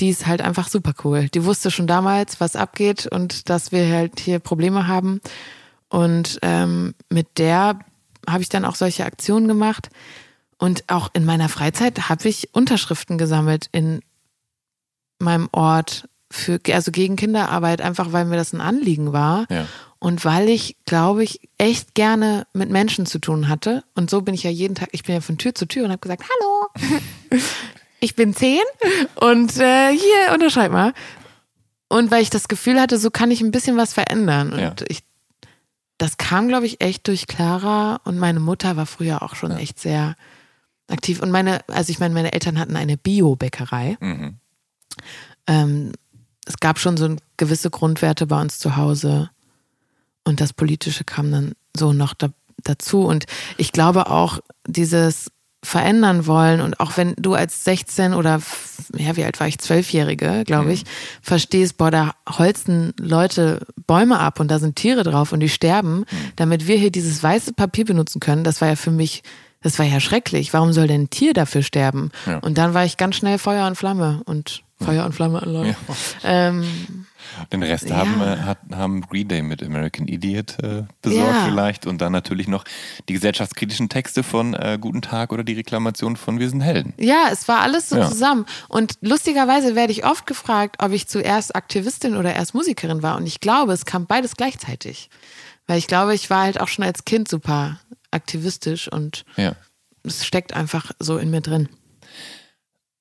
Die ist halt einfach super cool. Die wusste schon damals, was abgeht und dass wir halt hier Probleme haben. Und ähm, mit der habe ich dann auch solche Aktionen gemacht. Und auch in meiner Freizeit habe ich Unterschriften gesammelt in meinem Ort für, also gegen Kinderarbeit, einfach weil mir das ein Anliegen war.
Ja.
Und weil ich, glaube ich, echt gerne mit Menschen zu tun hatte. Und so bin ich ja jeden Tag, ich bin ja von Tür zu Tür und habe gesagt, hallo, ich bin zehn und äh, hier, unterschreib mal. Und weil ich das Gefühl hatte, so kann ich ein bisschen was verändern. Und
Ja.
ich, das kam, glaube ich, echt durch Clara und meine Mutter war früher auch schon echt sehr aktiv. Und meine, also ich meine, meine Eltern hatten eine Bio-Bäckerei.
Mhm.
Ähm, es gab schon so gewisse Grundwerte bei uns zu Hause. Und das Politische kam dann so noch da, dazu. Und ich glaube auch, dieses verändern wollen und auch wenn du als 16 oder, ja, wie alt war ich, Zwölfjährige, glaube ich, verstehst, boah, da holzen Leute Bäume ab und da sind Tiere drauf und die sterben, damit wir hier dieses weiße Papier benutzen können, das war ja für mich, das war ja schrecklich. Warum soll denn ein Tier dafür sterben?
Ja.
Und dann war ich ganz schnell Feuer und Flamme und Feuer und Flamme an ähm,
Den Rest
Ja.
haben, äh, hat, haben Green Day mit American Idiot äh, besorgt
Ja.
vielleicht und dann natürlich noch die gesellschaftskritischen Texte von äh, Guten Tag oder die Reklamation von Wir sind Helden.
Ja, es war alles so
Ja.
zusammen. Und lustigerweise werde ich oft gefragt, ob ich zuerst Aktivistin oder erst Musikerin war. Und ich glaube, es kam beides gleichzeitig. Weil ich glaube, ich war halt auch schon als Kind super aktivistisch und
Ja.
es steckt einfach so in mir drin.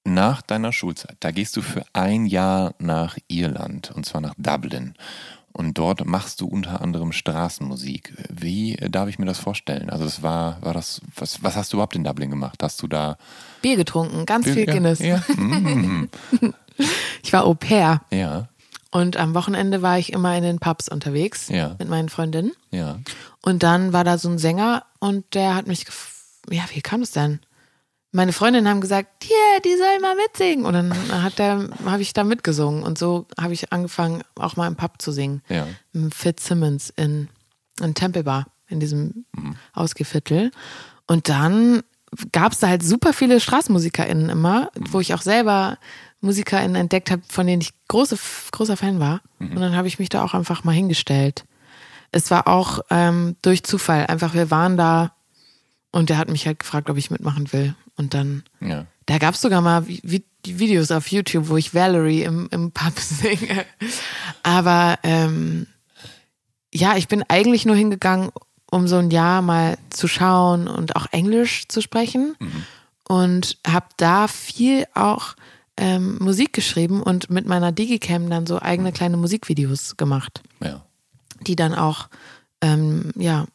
Nach deiner Schulzeit, da gehst du für ein Jahr nach Irland und zwar nach Dublin. Und dort machst du unter anderem Straßenmusik. Wie darf ich mir das vorstellen? Also das war, war das, was, was hast du überhaupt in Dublin gemacht? Hast du da
Bier getrunken, ganz viel
ja,
Guinness.
Ja, mm,
Ich war Au pair.
ja,
Und am Wochenende war ich immer in den Pubs unterwegs
Ja.
mit meinen Freundinnen.
ja.
Und dann war da so ein Sänger und der hat mich, gef- ja, wie kam es denn? Meine Freundinnen haben gesagt, hier, die soll mal mitsingen. Und dann hat der, habe ich da mitgesungen. Und so habe ich angefangen, auch mal im Pub zu singen.
Ja.
Im Fitzsimmons in, in Temple Bar, in diesem Ausgeviertel. Und dann gab es da halt super viele StraßenmusikerInnen immer, wo ich auch selber MusikerInnen entdeckt habe, von denen ich große, großer Fan war. Und dann habe ich mich da auch einfach mal hingestellt. Es war auch ähm, durch Zufall. Einfach, wir waren da und der hat mich halt gefragt, ob ich mitmachen will. Und dann,
ja.
da gab es sogar mal Vi- Vi- Videos auf YouTube, wo ich Valerie im, im Pub singe. Aber ähm, ja, ich bin eigentlich nur hingegangen, um so ein Jahr mal zu schauen und auch Englisch zu sprechen. Und habe da viel auch ähm, Musik geschrieben und mit meiner Digicam dann so eigene kleine Musikvideos gemacht
ja.
Die dann auch ähm, ja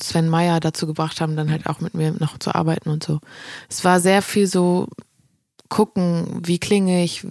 Sven Meyer dazu gebracht haben, dann halt auch mit mir noch zu arbeiten und so. Es war sehr viel so gucken, wie klinge ich,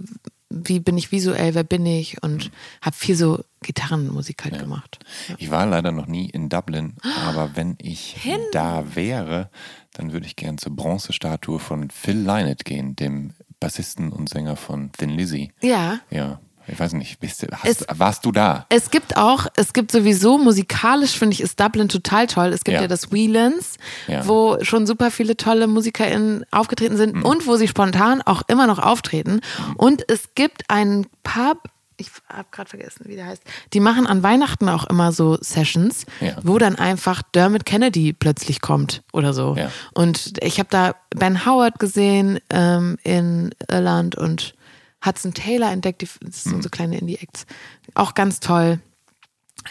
wie bin ich visuell, wer bin ich und habe viel so Gitarrenmusik halt
Ja.
gemacht.
Ich war leider noch nie in Dublin, aber wenn ich
Hin.
da wäre, dann würde ich gern zur Bronzestatue von Phil Lynott gehen, dem Bassisten und Sänger von Thin Lizzy.
Ja.
Ja, ich weiß nicht, bist du, hast,
Es-
warst du da?
Es gibt auch, es gibt sowieso musikalisch, finde ich, ist Dublin total toll. Es gibt ja,
Ja.
das Whelands,
Ja.
wo schon super viele tolle MusikerInnen aufgetreten sind und wo sie spontan auch immer noch auftreten. Und es gibt einen Pub, ich habe gerade vergessen, wie der heißt. Die machen an Weihnachten auch immer so Sessions,
Ja.
wo dann einfach Dermot Kennedy plötzlich kommt oder so. Und ich habe da Ben Howard gesehen ähm, in Irland und Hudson Taylor entdeckt, die, das sind so kleine Indie-Acts. Auch ganz toll.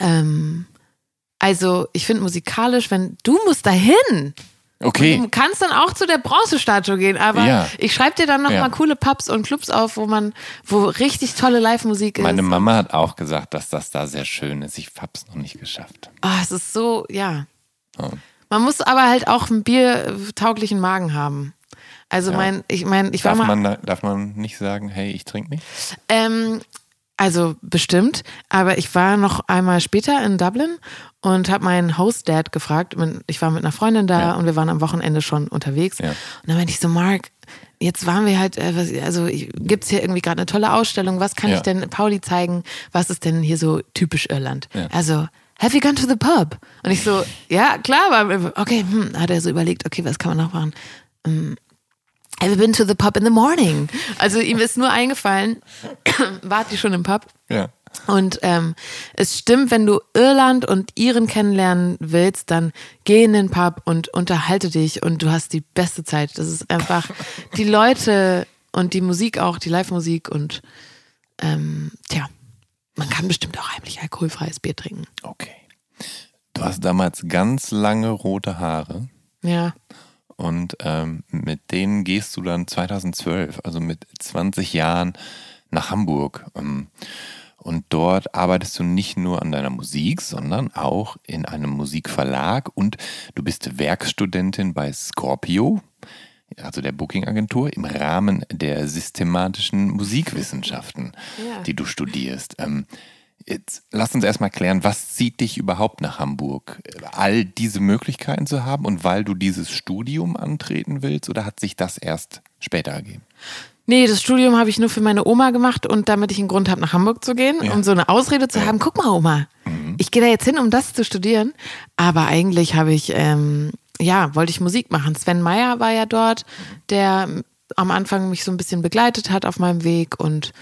Ähm, also, ich finde musikalisch, wenn du musst dahin.
Okay.
Du kannst dann auch zu der Bronzestatue gehen, aber
Ja.
ich schreibe dir dann noch
Ja.
mal coole Pubs und Clubs auf, wo man, wo richtig tolle Live-Musik ist.
Meine Mama hat auch gesagt, dass das da sehr schön ist. Ich hab's noch nicht geschafft.
Ah, es ist so, ja.
Oh.
Man muss aber halt auch einen biertauglichen Magen haben. Also
Ja.
mein, ich meine, ich war
Darf
mal.
man, da- darf man nicht sagen, hey, ich trinke nicht?
Ähm, also bestimmt, aber ich war noch einmal später in Dublin und habe meinen Host-Dad gefragt. Ich war mit einer Freundin da
Ja.
und wir waren am Wochenende schon unterwegs.
Ja.
Und dann meinte ich so, Mark, jetzt waren wir halt, äh, also gibt es hier irgendwie gerade eine tolle Ausstellung, was kann
Ja.
ich denn Pauli zeigen, was ist denn hier so typisch Irland? Also, have you gone to the pub? Und ich so, ja, klar, aber okay, hm, hat er so überlegt, okay, was kann man noch machen? Ähm, Have you been to the pub in the morning? Also ihm ist nur eingefallen, wart ihr schon im Pub?
Ja.
Und ähm, es stimmt, wenn du Irland und Iren kennenlernen willst, dann geh in den Pub und unterhalte dich und du hast die beste Zeit. Das ist einfach die Leute und die Musik auch, die Live-Musik und ähm, tja, man kann bestimmt auch heimlich alkoholfreies Bier trinken.
Okay. Du hast damals ganz lange rote Haare
Ja.
Und ähm, mit denen gehst du dann 2012, also mit 20 Jahren, nach Hamburg. Ähm, und dort arbeitest du nicht nur an deiner Musik, sondern auch in einem Musikverlag und du bist Werkstudentin bei Scorpio, also der Booking-Agentur, im Rahmen der systematischen Musikwissenschaften,
Ja.
die du studierst. Ähm, Jetzt lass uns erstmal klären, was zieht dich überhaupt nach Hamburg? All diese Möglichkeiten zu haben und weil du dieses Studium antreten willst oder hat sich das erst später ergeben?
Nee, das Studium habe ich nur für meine Oma gemacht und damit ich einen Grund habe, nach Hamburg zu gehen,
Ja.
um so eine Ausrede zu haben. Guck mal, Oma, ich gehe da jetzt hin, um das zu studieren. Aber eigentlich habe ich, ähm, ja, wollte ich Musik machen. Sven Meyer war ja dort, der am Anfang mich so ein bisschen begleitet hat auf meinem Weg und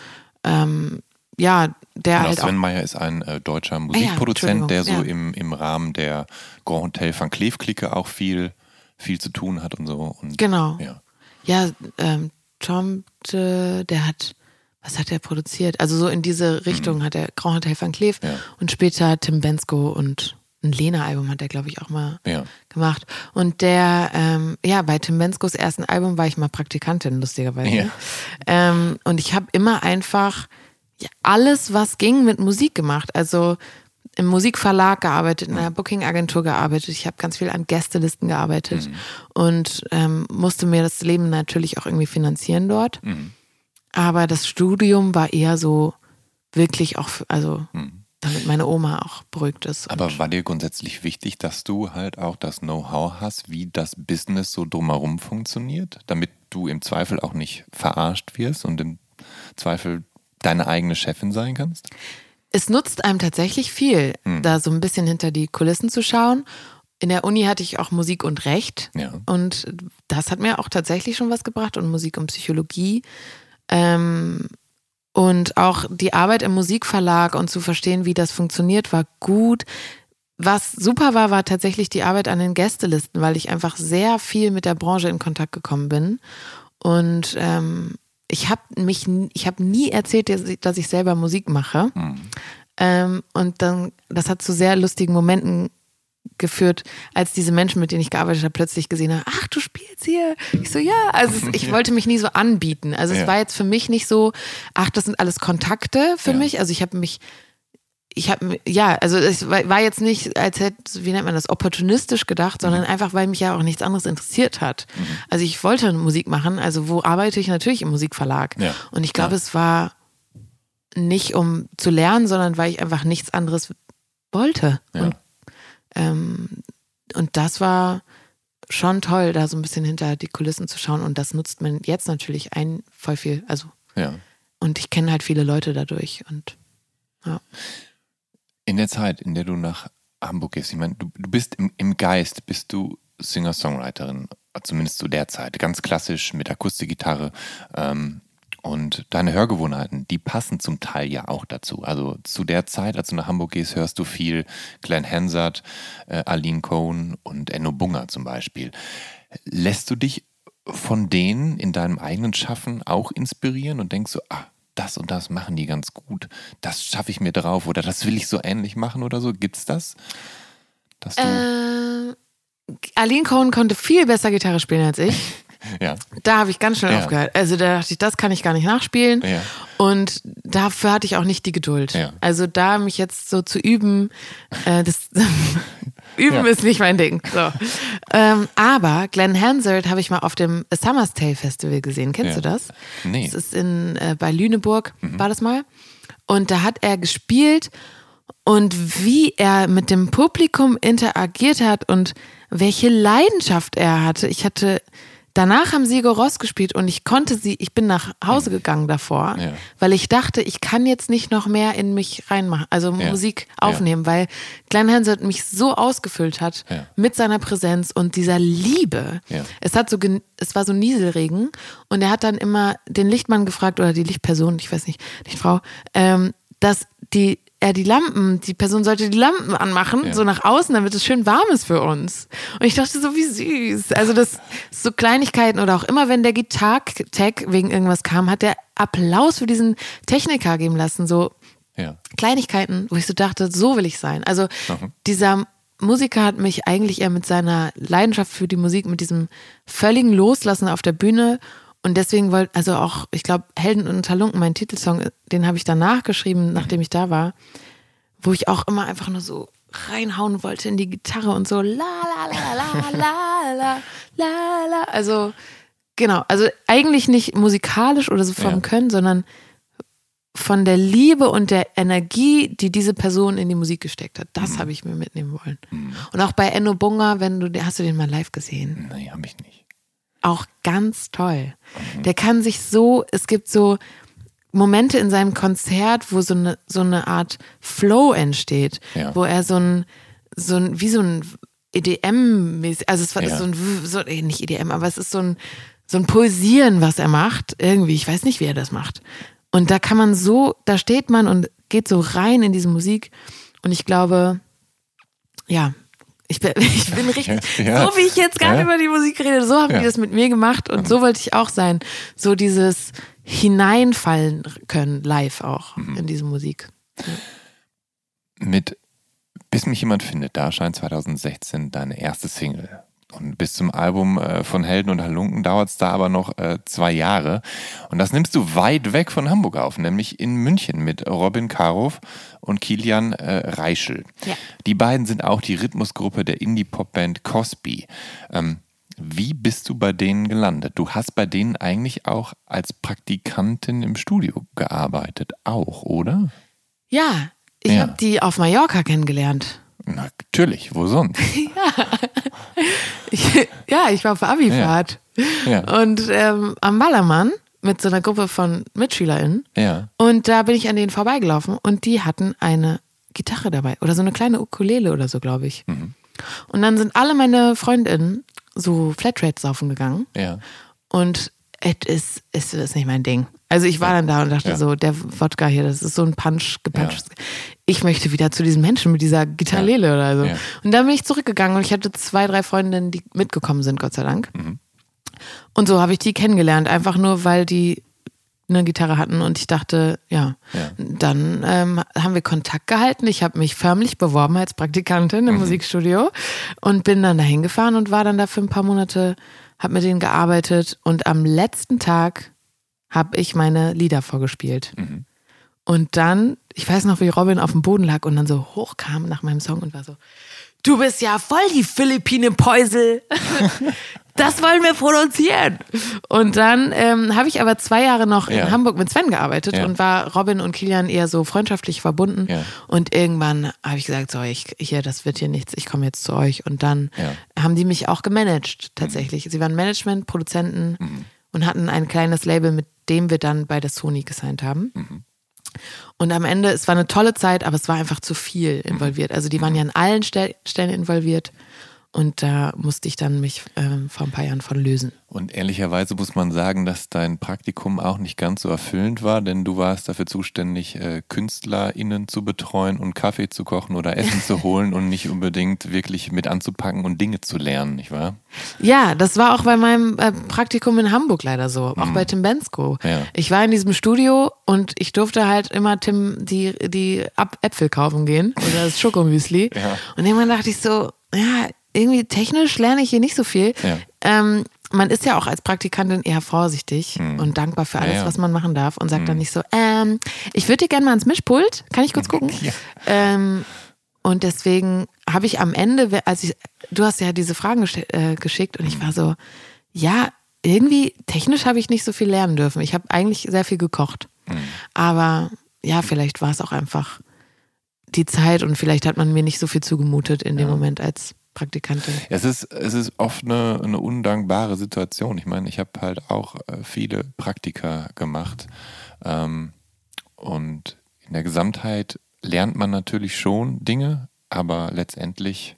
ähm, ja, der
Genau,
halt
Sven Meyer ist ein äh, deutscher
ja,
Musikproduzent, der so
Entschuldigung,
im, im Rahmen der Grand Hotel van Cleef-Clique auch viel, viel zu tun hat und so. Und,
Genau.
Ja.
Ja, ähm, Tom, äh, der hat, was hat er produziert? Also so in diese Richtung hat er Grand Hotel van Cleef
Mhm. Ja.
und später Tim Bensko und ein Lena-Album hat er, glaube ich, auch mal
Ja.
gemacht. Und der, ähm, ja, bei Tim Benskos ersten Album war ich mal Praktikantin, lustigerweise.
Ja.
Ähm, und ich habe immer einfach ja, alles, was ging, mit Musik gemacht. Also im Musikverlag gearbeitet, in einer Booking-Agentur gearbeitet. Ich habe ganz viel an Gästelisten gearbeitet und ähm, musste mir das Leben natürlich auch irgendwie finanzieren dort. Aber das Studium war eher so wirklich auch, also damit meine Oma auch beruhigt ist.
Aber war dir grundsätzlich wichtig, dass du halt auch das Know-how hast, wie das Business so drumherum funktioniert, damit du im Zweifel auch nicht verarscht wirst und im Zweifel deine eigene Chefin sein kannst?
es nutzt einem tatsächlich viel,
Hm.
da so ein bisschen hinter die Kulissen zu schauen. In der Uni hatte ich auch Musik und Recht.
Ja.
Und das hat mir auch tatsächlich schon was gebracht und Musik und Psychologie. Ähm, und auch die Arbeit im Musikverlag und zu verstehen, wie das funktioniert, war gut. Was super war, war tatsächlich die Arbeit an den Gästelisten, weil ich einfach sehr viel mit der Branche in Kontakt gekommen bin. Und ähm, ich habe mich, ich habe nie erzählt, dass ich, selber Musik mache. Ähm, und dann, das hat zu sehr lustigen Momenten geführt, als diese Menschen, mit denen ich gearbeitet habe, plötzlich gesehen haben, ach, du spielst hier. Ich so, ja. Also es, ich wollte mich nie so anbieten. Also es
Ja.
war jetzt für mich nicht so, ach, das sind alles Kontakte für
Ja.
mich. Also ich habe mich ich habe, ja, also es war jetzt nicht, als hätte, wie nennt man das, opportunistisch gedacht, sondern mhm. einfach, weil mich ja auch nichts anderes interessiert hat. Mhm. Also ich wollte Musik machen, also wo arbeite ich natürlich im Musikverlag. Ja. Und ich glaube, ja. es war nicht um zu lernen, sondern weil ich einfach nichts anderes wollte. Ja. Und, ähm, und das war schon toll, da so ein bisschen hinter die Kulissen zu schauen. Und das nutzt man jetzt natürlich ein voll viel. Also ja. und ich kenne halt viele Leute dadurch und ja.
In der Zeit, in der du nach Hamburg gehst, ich meine, du, du bist im, im Geist, bist du Singer-Songwriterin, zumindest zu der Zeit, ganz klassisch mit Akustikgitarre. Ähm, und deine Hörgewohnheiten, die passen zum Teil ja auch dazu. Also zu der Zeit, als du nach Hamburg gehst, hörst du viel Glenn Hansard, äh, Aline Cohn und Enno Bunger zum Beispiel. Lässt du dich von denen in deinem eigenen Schaffen auch inspirieren und denkst so, ah, das und das machen die ganz gut, das schaffe ich mir drauf oder das will ich so ähnlich machen oder so? Gibt's das?
Dass du äh, Aline Cohn konnte viel besser Gitarre spielen als ich. Ja. Da habe ich ganz schnell ja. aufgehört. Also da dachte ich, das kann ich gar nicht nachspielen. Ja. Und dafür hatte ich auch nicht die Geduld. Ja. Also da mich jetzt so zu üben, äh, das üben ist nicht mein Ding. So. Ähm, aber Glenn Hansard habe ich mal auf dem Summer's Tale Festival gesehen. Kennst du das? Nee. Das ist in, äh, bei Lüneburg, mhm. war das mal. Und da hat er gespielt und wie er mit dem Publikum interagiert hat und welche Leidenschaft er hatte. Ich hatte Danach haben Sigur Ross gespielt und ich konnte sie, ich bin nach Hause hm. gegangen davor, ja. weil ich dachte, ich kann jetzt nicht noch mehr in mich reinmachen, also ja. Musik aufnehmen, ja. weil Glenn Hansard mich so ausgefüllt hat mit seiner Präsenz und dieser Liebe. Es hat so, es war so Nieselregen und er hat dann immer den Lichtmann gefragt oder die Lichtperson, ich weiß nicht, Lichtfrau, ähm, dass die er die Lampen, die Person sollte die Lampen anmachen, ja. so nach außen, damit es schön warm ist für uns. Und ich dachte so, wie süß. Also das so Kleinigkeiten oder auch immer, wenn der Gitar-Tag wegen irgendwas kam, hat der Applaus für diesen Techniker geben lassen. So ja. Kleinigkeiten, wo ich so dachte, so will ich sein. Also mhm. dieser Musiker hat mich eigentlich eher mit seiner Leidenschaft für die Musik, mit diesem völligen Loslassen auf der Bühne und deswegen wollte, also auch, ich glaube, Helden und Talunken, mein Titelsong, den habe ich danach geschrieben, nachdem ich da war, wo ich auch immer einfach nur so reinhauen wollte in die Gitarre und so la la la la la la la la. Also genau, also eigentlich nicht musikalisch oder so vom ja. Können, sondern von der Liebe und der Energie, die diese Person in die Musik gesteckt hat. Das mhm. habe ich mir mitnehmen wollen. Mhm. Und auch bei Enno Bunga, wenn du, hast du den mal live gesehen?
Nein, habe ich nicht
auch ganz toll. Mhm. Der kann sich so, es gibt so Momente in seinem Konzert, wo so eine, so eine Art Flow entsteht, ja. wo er so ein, so ein, wie so ein EDM, also es war ja. so ein, so, nicht EDM, aber es ist so ein, so ein Pulsieren, was er macht, irgendwie, ich weiß nicht, wie er das macht. Und da kann man so, da steht man und geht so rein in diese Musik. Und ich glaube, ja, ich bin, ich bin richtig, ja. so wie ich jetzt gerade ja. über die Musik rede, so haben ja. die das mit mir gemacht und so wollte ich auch sein. So dieses Hineinfallen können live auch mhm. in diese Musik.
Mit Bis mich jemand findet, da erscheint 2016 deine erste Single. Und bis zum Album äh, von Helden und Halunken dauert es da aber noch äh, zwei Jahre. Und das nimmst du weit weg von Hamburg auf, nämlich in München mit Robin Karow und Kilian äh, Reischel. Ja. Die beiden sind auch die Rhythmusgruppe der Indie-Pop-Band Cosby. Ähm, wie bist du bei denen gelandet? Du hast bei denen eigentlich auch als Praktikantin im Studio gearbeitet, auch, oder?
Ja, ich ja. habe die auf Mallorca kennengelernt.
Natürlich, wo sonst?
ja. Ich, ja, ich war auf Abifahrt. Ja. ja. Und ähm, am Ballermann mit so einer Gruppe von MitschülerInnen. Ja. Und da bin ich an denen vorbeigelaufen und die hatten eine Gitarre dabei oder so eine kleine Ukulele oder so, glaube ich. Mhm. Und dann sind alle meine Freundinnen so Flatrate saufen gegangen. Ja. Und es ist, es ist nicht mein Ding. Also ich war dann da und dachte ja. so, der Wodka hier, das ist so ein Punch, gepuncht. Ja. Ich möchte wieder zu diesen Menschen mit dieser Gitarrele ja. oder so. Und dann bin ich zurückgegangen und ich hatte zwei, drei Freundinnen, die mitgekommen sind, Gott sei Dank. Mhm. Und so habe ich die kennengelernt, einfach nur, weil die eine Gitarre hatten und ich dachte, ja, dann ähm, haben wir Kontakt gehalten. Ich habe mich förmlich beworben als Praktikantin im mhm. Musikstudio und bin dann dahin gefahren und war dann da für ein paar Monate, habe mit denen gearbeitet und am letzten Tag habe ich meine Lieder vorgespielt. Mhm. Und dann, ich weiß noch, wie Robin auf dem Boden lag und dann so hochkam nach meinem Song und war so, du bist ja voll die Philippine-Päusel. das wollen wir produzieren. Und dann ähm, habe ich aber zwei Jahre noch
Ja.
in Hamburg mit Sven gearbeitet
Ja.
und war Robin und Kilian eher so freundschaftlich verbunden.
Ja.
Und irgendwann habe ich gesagt, so, ich, hier, das wird hier nichts, ich komme jetzt zu euch. Und dann haben die mich auch gemanagt, tatsächlich. Sie waren Management, Produzenten und hatten ein kleines Label, mit dem wir dann bei der Sony gesigned haben. Und am Ende, es war eine tolle Zeit, aber es war einfach zu viel involviert. Also die waren ja an allen Stel Stellen involviert. Und da musste ich dann mich ähm, vor ein paar Jahren von lösen.
Und ehrlicherweise muss man sagen, dass dein Praktikum auch nicht ganz so erfüllend war, denn du warst dafür zuständig, äh, KünstlerInnen zu betreuen und Kaffee zu kochen oder Essen zu holen und nicht unbedingt wirklich mit anzupacken und Dinge zu lernen, nicht wahr?
Ja, das war auch bei meinem äh, Praktikum in Hamburg leider so, auch bei Tim Bensko.
Ja.
Ich war in diesem Studio und ich durfte halt immer Tim die, die Äpfel kaufen gehen oder das Schokomüsli.
Ja.
Und irgendwann dachte ich so, ja, irgendwie technisch lerne ich hier nicht so viel.
Ja.
Ähm, man ist ja auch als Praktikantin eher vorsichtig und dankbar für alles,
Hm. Ja, ja.
was man machen darf und sagt dann nicht so, ähm, ich würde dir gerne mal ans Mischpult, kann ich kurz gucken?
Ja.
Ähm, und deswegen habe ich am Ende, als ich, du hast ja diese Fragen geste- äh, geschickt und ich war so, ja, irgendwie technisch habe ich nicht so viel lernen dürfen. Ich habe eigentlich sehr viel gekocht. Aber ja, vielleicht war es auch einfach die Zeit und vielleicht hat man mir nicht so viel zugemutet in dem Moment als Praktikantin.
Es ist, es ist oft eine, eine undankbare Situation. Ich meine, ich habe halt auch äh, viele Praktika gemacht. Ähm, und in der Gesamtheit lernt man natürlich schon Dinge, aber letztendlich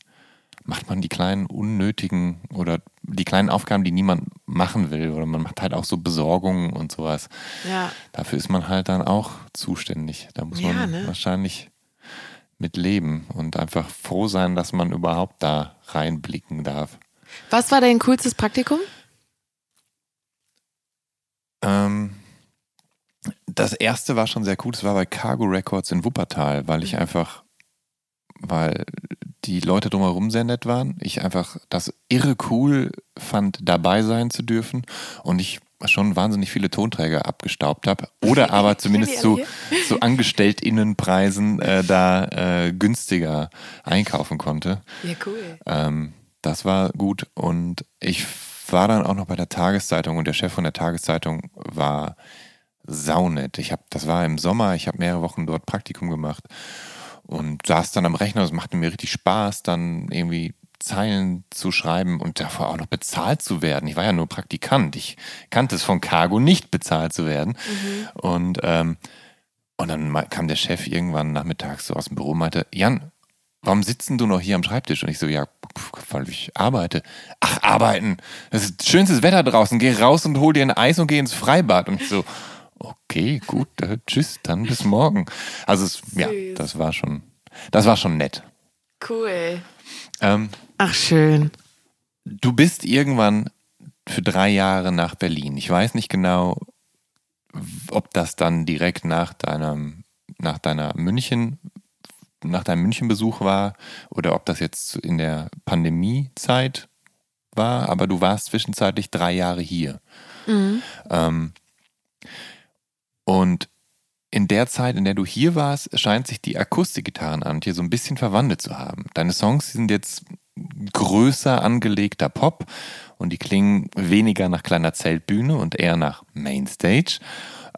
macht man die kleinen unnötigen oder die kleinen Aufgaben, die niemand machen will. Oder man macht halt auch so Besorgungen und sowas.
Ja.
Dafür ist man halt dann auch zuständig. Da muss
Ja,
man
ne?
wahrscheinlich mit leben und einfach froh sein, dass man überhaupt da reinblicken darf.
Was war dein coolstes Praktikum?
Ähm, das erste war schon sehr cool. Das war bei Cargo Records in Wuppertal, weil
Mhm.
ich einfach, weil die Leute drumherum sehr nett waren. Ich einfach das irre cool fand, dabei sein zu dürfen und ich schon wahnsinnig viele Tonträger abgestaubt habe oder aber zumindest zu, zu AngestelltInnenpreisen äh, da äh, günstiger einkaufen konnte.
Ja, cool.
Ähm, das war gut und ich war dann auch noch bei der Tageszeitung und der Chef von der Tageszeitung war saunett. Ich habe, das war im Sommer, ich habe mehrere Wochen dort Praktikum gemacht und saß dann am Rechner. Es machte mir richtig Spaß, dann irgendwie Zeilen zu schreiben und davor auch noch bezahlt zu werden. Ich war ja nur Praktikant. Ich kannte es von Cargo nicht bezahlt zu werden. Und ähm, und dann kam der Chef irgendwann nachmittags so aus dem Büro und meinte, Jan, warum sitzen du noch hier am Schreibtisch? Und ich so, ja, weil ich arbeite. Ach, arbeiten. Das ist schönstes Wetter draußen. Geh raus und hol dir ein Eis und geh ins Freibad. Und ich so, okay, gut, äh, tschüss, dann bis morgen. Also es, ja, das war schon, das war schon nett.
Cool.
Ähm,
Ach, schön.
du bist irgendwann für drei Jahre nach Berlin. Ich weiß nicht genau, ob das dann direkt nach deinem, nach deiner München, nach deinem Münchenbesuch war oder ob das jetzt in der Pandemiezeit war, aber du warst zwischenzeitlich drei Jahre hier. Ähm, und in der Zeit, in der du hier warst, scheint sich die Akustikgitarren an dir so ein bisschen verwandelt zu haben. Deine Songs sind jetzt größer angelegter Pop und die klingen weniger nach kleiner Zeltbühne und eher nach Mainstage.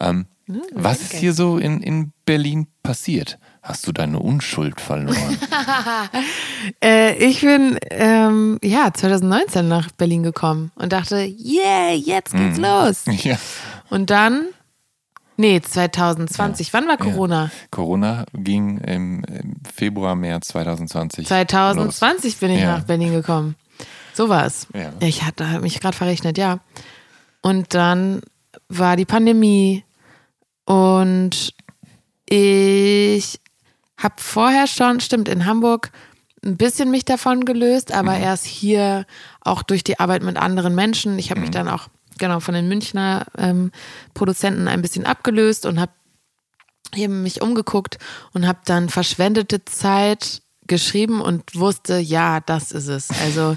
Ähm, was ist hier so in, in Berlin passiert? Hast du deine Unschuld verloren?
Äh, ich bin ähm, ja 2019 nach Berlin gekommen und dachte, yeah, jetzt geht's los.
ja.
Und dann, nee, 2020. Wann war Corona?
Corona ging im, Februar, März 2020.
2020 bin ich
Ja.
nach Berlin gekommen. So war es.
Ja.
Ich hatte hab mich gerade verrechnet, ja. Und dann war die Pandemie und ich habe vorher schon, stimmt, in Hamburg ein bisschen mich davon gelöst, aber
Mhm.
erst hier auch durch die Arbeit mit anderen Menschen. Ich habe
Mhm.
mich dann auch genau von den Münchner ähm, Produzenten ein bisschen abgelöst und habe eben mich umgeguckt und habe dann verschwendete Zeit geschrieben und wusste, ja, das ist es. Also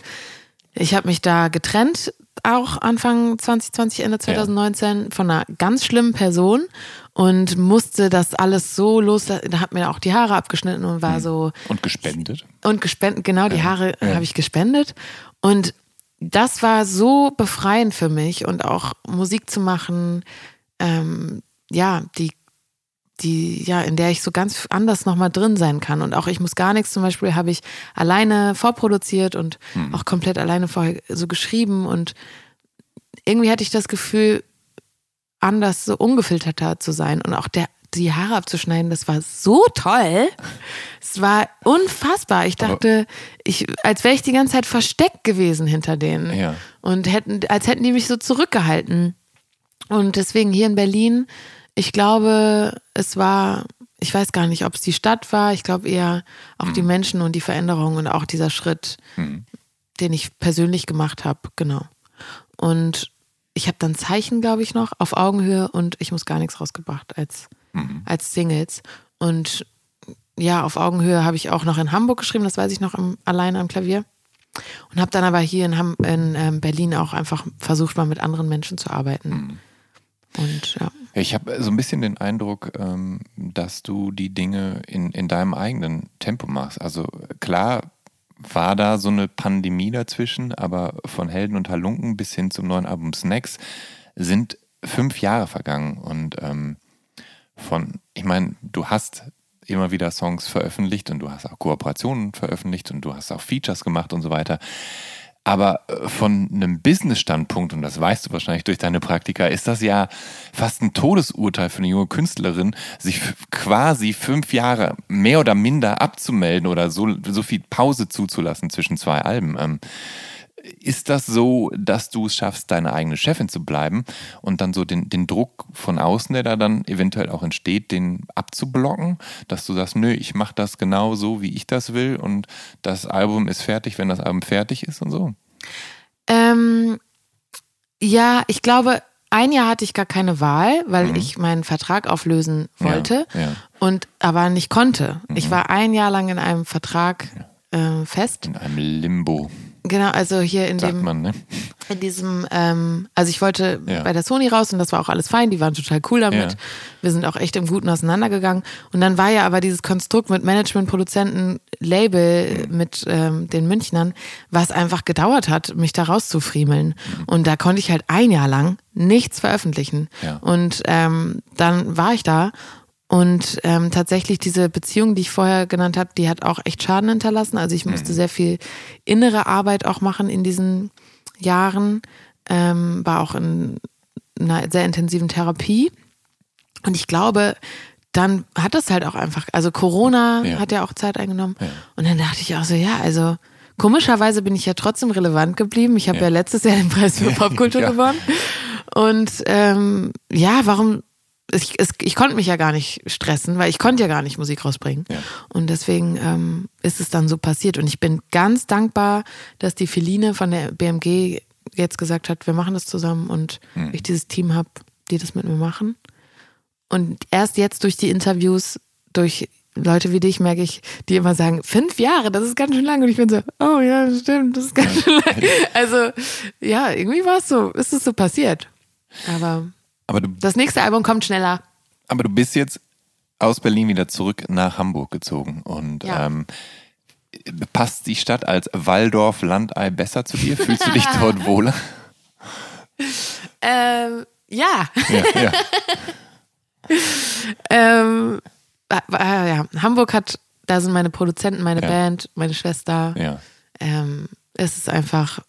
ich habe mich da getrennt, auch Anfang 2020, Ende 2019, von einer ganz schlimmen Person und musste das alles so los. Da hat mir auch die Haare abgeschnitten und war so.
Und gespendet.
Und gespendet, genau, die Haare habe ich gespendet. Und das war so befreiend für mich und auch Musik zu machen, ähm, ja, die, die, ja, in der ich so ganz anders nochmal drin sein kann. Und auch ich muss gar nichts, zum Beispiel habe ich alleine vorproduziert und
Hm.
auch komplett alleine vorher so geschrieben und irgendwie hatte ich das Gefühl, anders, so ungefilterter zu sein und auch der, die Haare abzuschneiden, das war so toll. Es war unfassbar. Ich dachte, ich, als wäre ich die ganze Zeit versteckt gewesen hinter denen.
Ja.
Und hätten, als hätten die mich so zurückgehalten. Und deswegen hier in Berlin, ich glaube, es war, ich weiß gar nicht, ob es die Stadt war, ich glaube eher auch die Menschen und die Veränderung und auch dieser Schritt, den ich persönlich gemacht habe, genau. Und ich habe dann Zeichen, glaube ich, noch auf Augenhöhe und ich muss gar nichts rausgebracht als, als Singles. Und ja, auf Augenhöhe habe ich auch noch in Hamburg geschrieben, das weiß ich noch im, alleine am Klavier. Und habe dann aber hier in, Ham in ähm, Berlin auch einfach versucht, mal mit anderen Menschen zu arbeiten. Und ja.
Ja, Ich habe so ein bisschen den Eindruck, ähm, dass du die Dinge in, in deinem eigenen Tempo machst. Also klar war da so eine Pandemie dazwischen, aber von Helden und Halunken bis hin zum neuen Album Snacks sind fünf Jahre vergangen. Und ähm, von, ich meine, du hast immer wieder Songs veröffentlicht und du hast auch Kooperationen veröffentlicht und du hast auch Features gemacht und so weiter. Aber äh, von einem Business-Standpunkt, und das weißt du wahrscheinlich durch deine Praktika, ist das ja fast ein Todesurteil für eine junge Künstlerin, sich quasi fünf Jahre mehr oder minder abzumelden oder so, so viel Pause zuzulassen zwischen zwei Alben. Ist das so, dass du es schaffst, deine eigene Chefin zu bleiben und dann so den, den Druck von außen, der da dann eventuell auch entsteht, den abzublocken? Dass du sagst, nö, ich mache das genau so, wie ich das will und das Album ist fertig, wenn das Album fertig ist und so?
Ähm, ja, ich glaube, ein Jahr hatte ich gar keine Wahl, weil ich meinen Vertrag auflösen wollte
Mhm. Ja, ja.
und aber nicht konnte.
Mhm.
Ich war ein Jahr lang in einem Vertrag äh, fest.
In einem Limbo,
Genau, also hier in
sagt
dem
man, ne?
in diesem, ähm, also ich wollte
Ja.
bei der Sony raus und das war auch alles fein, die waren total cool damit.
Ja.
Wir sind auch echt im Guten auseinandergegangen. Und dann war ja aber dieses Konstrukt mit Management, Produzenten, Label
Mhm.
mit ähm, den Münchnern, was einfach gedauert hat, mich da rauszufriemeln. Und da konnte ich halt ein Jahr lang nichts veröffentlichen.
Ja.
Und ähm, dann war ich da und ähm, tatsächlich diese Beziehung, die ich vorher genannt habe, die hat auch echt Schaden hinterlassen. Also ich musste sehr viel innere Arbeit auch machen in diesen Jahren, ähm, war auch in einer sehr intensiven Therapie. Und ich glaube, dann hat das halt auch einfach, also Corona
Ja.
hat ja auch Zeit eingenommen. Und dann dachte ich auch so, ja, also komischerweise bin ich ja trotzdem relevant geblieben. Ich habe ja.
Ja.
letztes Jahr den Preis für Popkultur
Ja.
gewonnen. Und ähm, ja, warum? Ich, es, ich konnte mich ja gar nicht stressen, weil ich konnte ja gar nicht Musik rausbringen.
Ja.
Und deswegen ähm, ist es dann so passiert. Und ich bin ganz dankbar, dass die Feline von der BMG jetzt gesagt hat, wir machen das zusammen und
Hm.
ich dieses Team habe, die das mit mir machen. Und erst jetzt durch die Interviews, durch Leute wie dich merke ich, die immer sagen, fünf Jahre, das ist ganz schön lang. Und ich bin so, oh ja, stimmt, das ist ganz schön lang. Also ja, irgendwie war es so, ist es so passiert. Aber
Aber du,
das nächste Album kommt schneller.
aber du bist jetzt aus Berlin wieder zurück nach Hamburg gezogen und
Ja.
ähm, passt die Stadt als Waldorf Landei besser zu dir? Fühlst du dich dort wohler?
Ähm, ja.
Ja, ja.
ähm, äh, ja. Hamburg hat, da sind meine Produzenten, meine. Band, meine Schwester.
ja.
ähm, es ist einfach,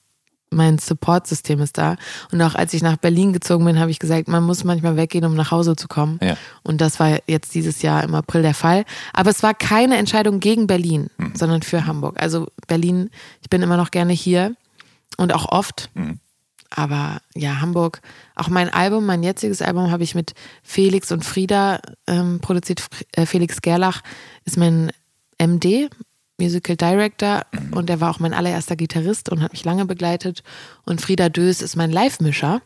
mein Support-System ist da. Und auch als ich nach Berlin gezogen bin, habe ich gesagt, man muss manchmal weggehen, um nach Hause zu kommen.
Ja.
Und das war jetzt dieses Jahr im April der Fall. Aber es war keine Entscheidung gegen Berlin,
Mhm.
sondern für Hamburg. Also Berlin, ich bin immer noch gerne hier und auch oft.
Mhm.
Aber ja, Hamburg, auch mein Album, mein jetziges Album habe ich mit Felix und Frieda ähm, produziert. Äh, Felix Gerlach ist mein MD, Musical Director, und er war auch mein allererster Gitarrist und hat mich lange begleitet. Und Frieda Dös ist mein Live-Mischer.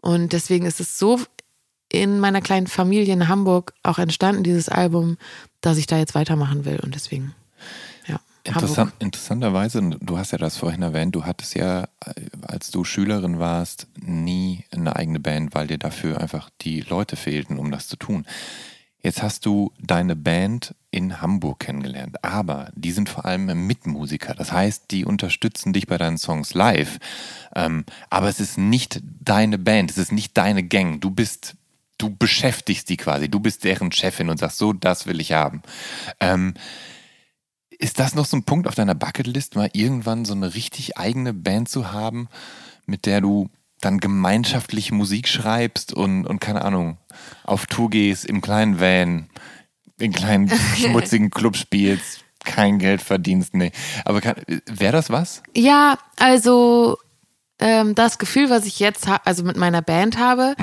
Und deswegen ist es so in meiner kleinen Familie in Hamburg auch entstanden, dieses Album, dass ich da jetzt weitermachen will. Und deswegen, ja.
Interessant, interessanterweise, du hast ja das vorhin erwähnt, du hattest ja, als du Schülerin warst, nie eine eigene Band, weil dir dafür einfach die Leute fehlten, um das zu tun. Jetzt hast du deine Band in Hamburg kennengelernt, aber die sind vor allem Mitmusiker. Das heißt, die unterstützen dich bei deinen Songs live. Ähm, aber es ist nicht deine Band, es ist nicht deine Gang. Du bist, du beschäftigst die quasi. Du bist deren Chefin und sagst, so, das will ich haben. Ähm, ist das noch so ein Punkt auf deiner Bucketlist, mal irgendwann so eine richtig eigene Band zu haben, mit der du dann gemeinschaftlich Musik schreibst und, und keine Ahnung, auf Tour gehst, im kleinen Van, in kleinen schmutzigen Club spielst, kein Geld verdienst, nee. Aber wäre das was?
Ja, also ähm, das Gefühl, was ich jetzt also mit meiner Band habe,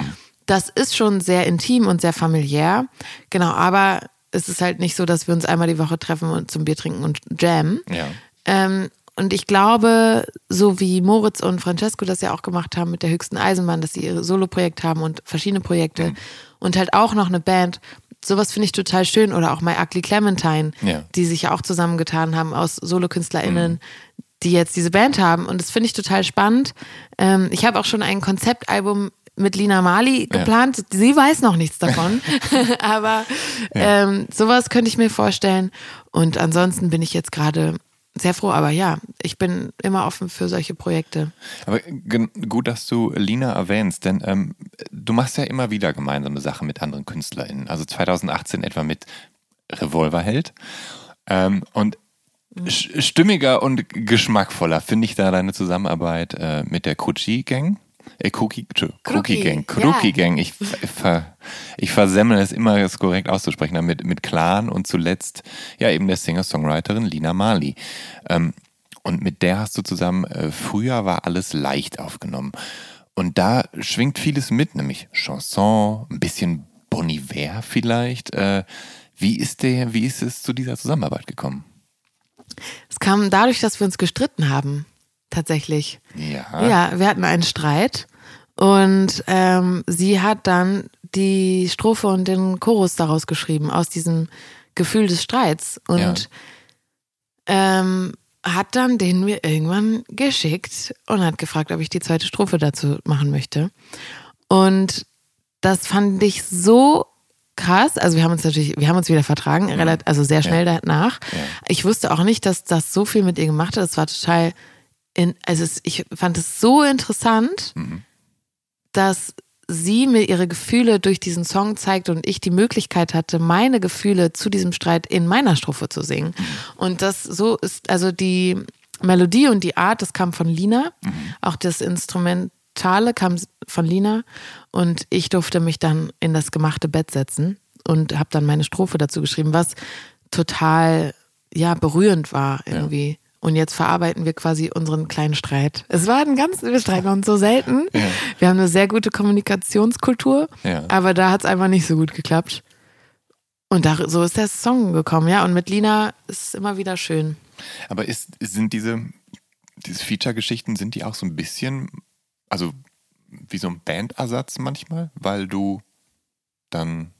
das ist schon sehr intim und sehr familiär. Genau, aber es ist halt nicht so, dass wir uns einmal die Woche treffen und zum Bier trinken und jammen.
Ja.
Ähm, und ich glaube, so wie Moritz und Francesco das ja auch gemacht haben mit der höchsten Eisenbahn, dass sie ihr Solo-Projekt haben und verschiedene Projekte mhm. und halt auch noch eine Band. Sowas finde ich total schön. Oder auch My Ugly Clementine,
ja.
die sich ja auch zusammengetan haben aus Solokünstlerinnen, mhm. die jetzt diese Band haben. Und das finde ich total spannend. Ähm, ich habe auch schon ein Konzeptalbum mit Lina Mali geplant. Ja. Sie weiß noch nichts davon. Aber ja. ähm, sowas könnte ich mir vorstellen. Und ansonsten bin ich jetzt gerade sehr froh. Aber ja, ich bin immer offen für solche Projekte.
Aber gut, dass du Lina erwähnst, denn ähm, du machst ja immer wieder gemeinsame Sachen mit anderen KünstlerInnen. Also 2018 etwa mit Revolverheld. Ähm, und mhm. stimmiger und geschmackvoller finde ich da deine Zusammenarbeit äh, mit der Kutschi Gang. Äh, Cookie, Cookie Gang, Cookie ja. Gang. Ich, ver, ich versemmle es immer, es korrekt auszusprechen, mit, mit Clan und zuletzt ja eben der Singer-Songwriterin Lina Mali. Ähm, und mit der hast du zusammen, äh, früher war alles leicht aufgenommen. Und da schwingt vieles mit, nämlich Chanson, ein bisschen Bon Iver vielleicht. Äh, wie, ist der, wie ist es zu dieser Zusammenarbeit gekommen?
Es kam dadurch, dass wir uns gestritten haben tatsächlich.
Ja.
Ja, wir hatten einen Streit und ähm, sie hat dann die Strophe und den Chorus daraus geschrieben, aus diesem Gefühl des Streits. Und ja. ähm, hat dann den mir irgendwann geschickt und hat gefragt, ob ich die zweite Strophe dazu machen möchte. Und das fand ich so krass. Also wir haben uns natürlich, wir haben uns wieder vertragen, ja. also sehr schnell ja. danach. Ja. Ich wusste auch nicht, dass das so viel mit ihr gemacht hat. Es war total in, also ich fand es so interessant, mhm. dass sie mir ihre Gefühle durch diesen Song zeigt und ich die Möglichkeit hatte, meine Gefühle zu diesem Streit in meiner Strophe zu singen. Mhm. Und das so ist, also die Melodie und die Art, das kam von Lina. Mhm. Auch das Instrumentale kam von Lina. Und ich durfte mich dann in das gemachte Bett setzen und habe dann meine Strophe dazu geschrieben, was total ja berührend war irgendwie. Ja. Und jetzt verarbeiten wir quasi unseren kleinen Streit. Es war ein ganz, wir streiten uns so selten. Ja. Wir haben eine sehr gute Kommunikationskultur, ja. aber da hat es einfach nicht so gut geklappt. Und da, so ist der Song gekommen, ja. Und mit Lina ist es immer wieder schön.
Aber ist, sind diese, diese Feature-Geschichten, sind die auch so ein bisschen, also wie so ein Bandersatz manchmal, weil du dann,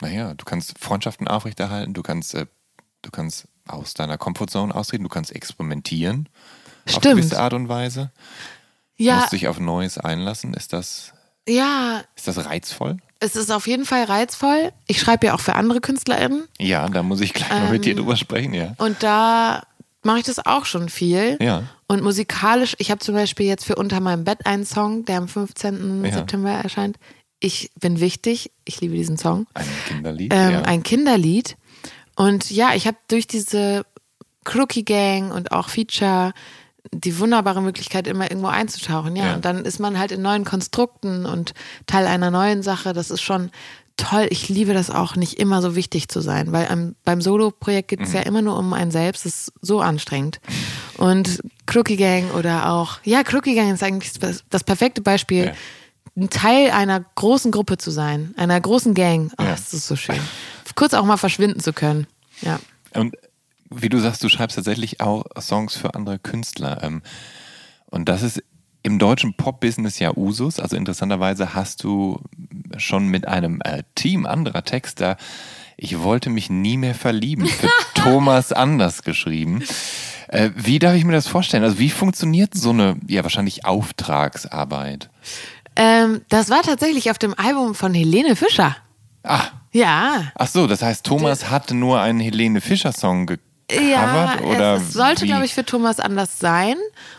naja, du kannst Freundschaften aufrechterhalten, du kannst, äh, du kannst aus deiner Comfortzone austreten, du kannst experimentieren Stimmt. auf gewisse Art und Weise. Ja. Du musst dich auf Neues einlassen. Ist das,
ja.
ist das reizvoll?
Es ist auf jeden Fall reizvoll. Ich schreibe ja auch für andere KünstlerInnen.
Ja, da muss ich gleich ähm, mal mit dir ähm, drüber sprechen, ja.
Und da mache ich das auch schon viel.
Ja.
Und musikalisch, ich habe zum Beispiel jetzt für Unter meinem Bett einen Song, der am 15. Ja. September erscheint. Ich bin wichtig, ich liebe diesen Song.
Ein Kinderlied.
Ähm, ja. Ein Kinderlied. Und ja, ich habe durch diese Crookie Gang und auch Feature die wunderbare Möglichkeit, immer irgendwo einzutauchen. Ja, ja. und dann ist man halt in neuen Konstrukten und Teil einer neuen Sache. Das ist schon toll. Ich liebe das auch, nicht immer so wichtig zu sein, weil am, beim Solo-Projekt geht es mhm. ja immer nur um einen selbst. Das ist so anstrengend. Und Crookie Gang oder auch, ja, Crookie Gang ist eigentlich das, das perfekte Beispiel. Ja. Ein Teil einer großen Gruppe zu sein, einer großen Gang. Oh, ja. das ist so schön kurz auch mal verschwinden zu können. Ja.
Und wie du sagst, du schreibst tatsächlich auch Songs für andere Künstler. Ähm, und das ist im deutschen Pop-Business ja Usus. Also interessanterweise hast du schon mit einem äh, Team anderer Texter Ich wollte mich nie mehr verlieben für Thomas Anders geschrieben. Äh, wie darf ich mir das vorstellen? Also wie funktioniert so eine, ja wahrscheinlich Auftragsarbeit?
Ähm, das war tatsächlich auf dem Album von Helene Fischer.
Ah,
Ja.
ach so, das heißt, Thomas hatte nur einen Helene Fischer-Song gecovert?
Ja,
oder
es, es sollte, glaube ich, für Thomas anders sein.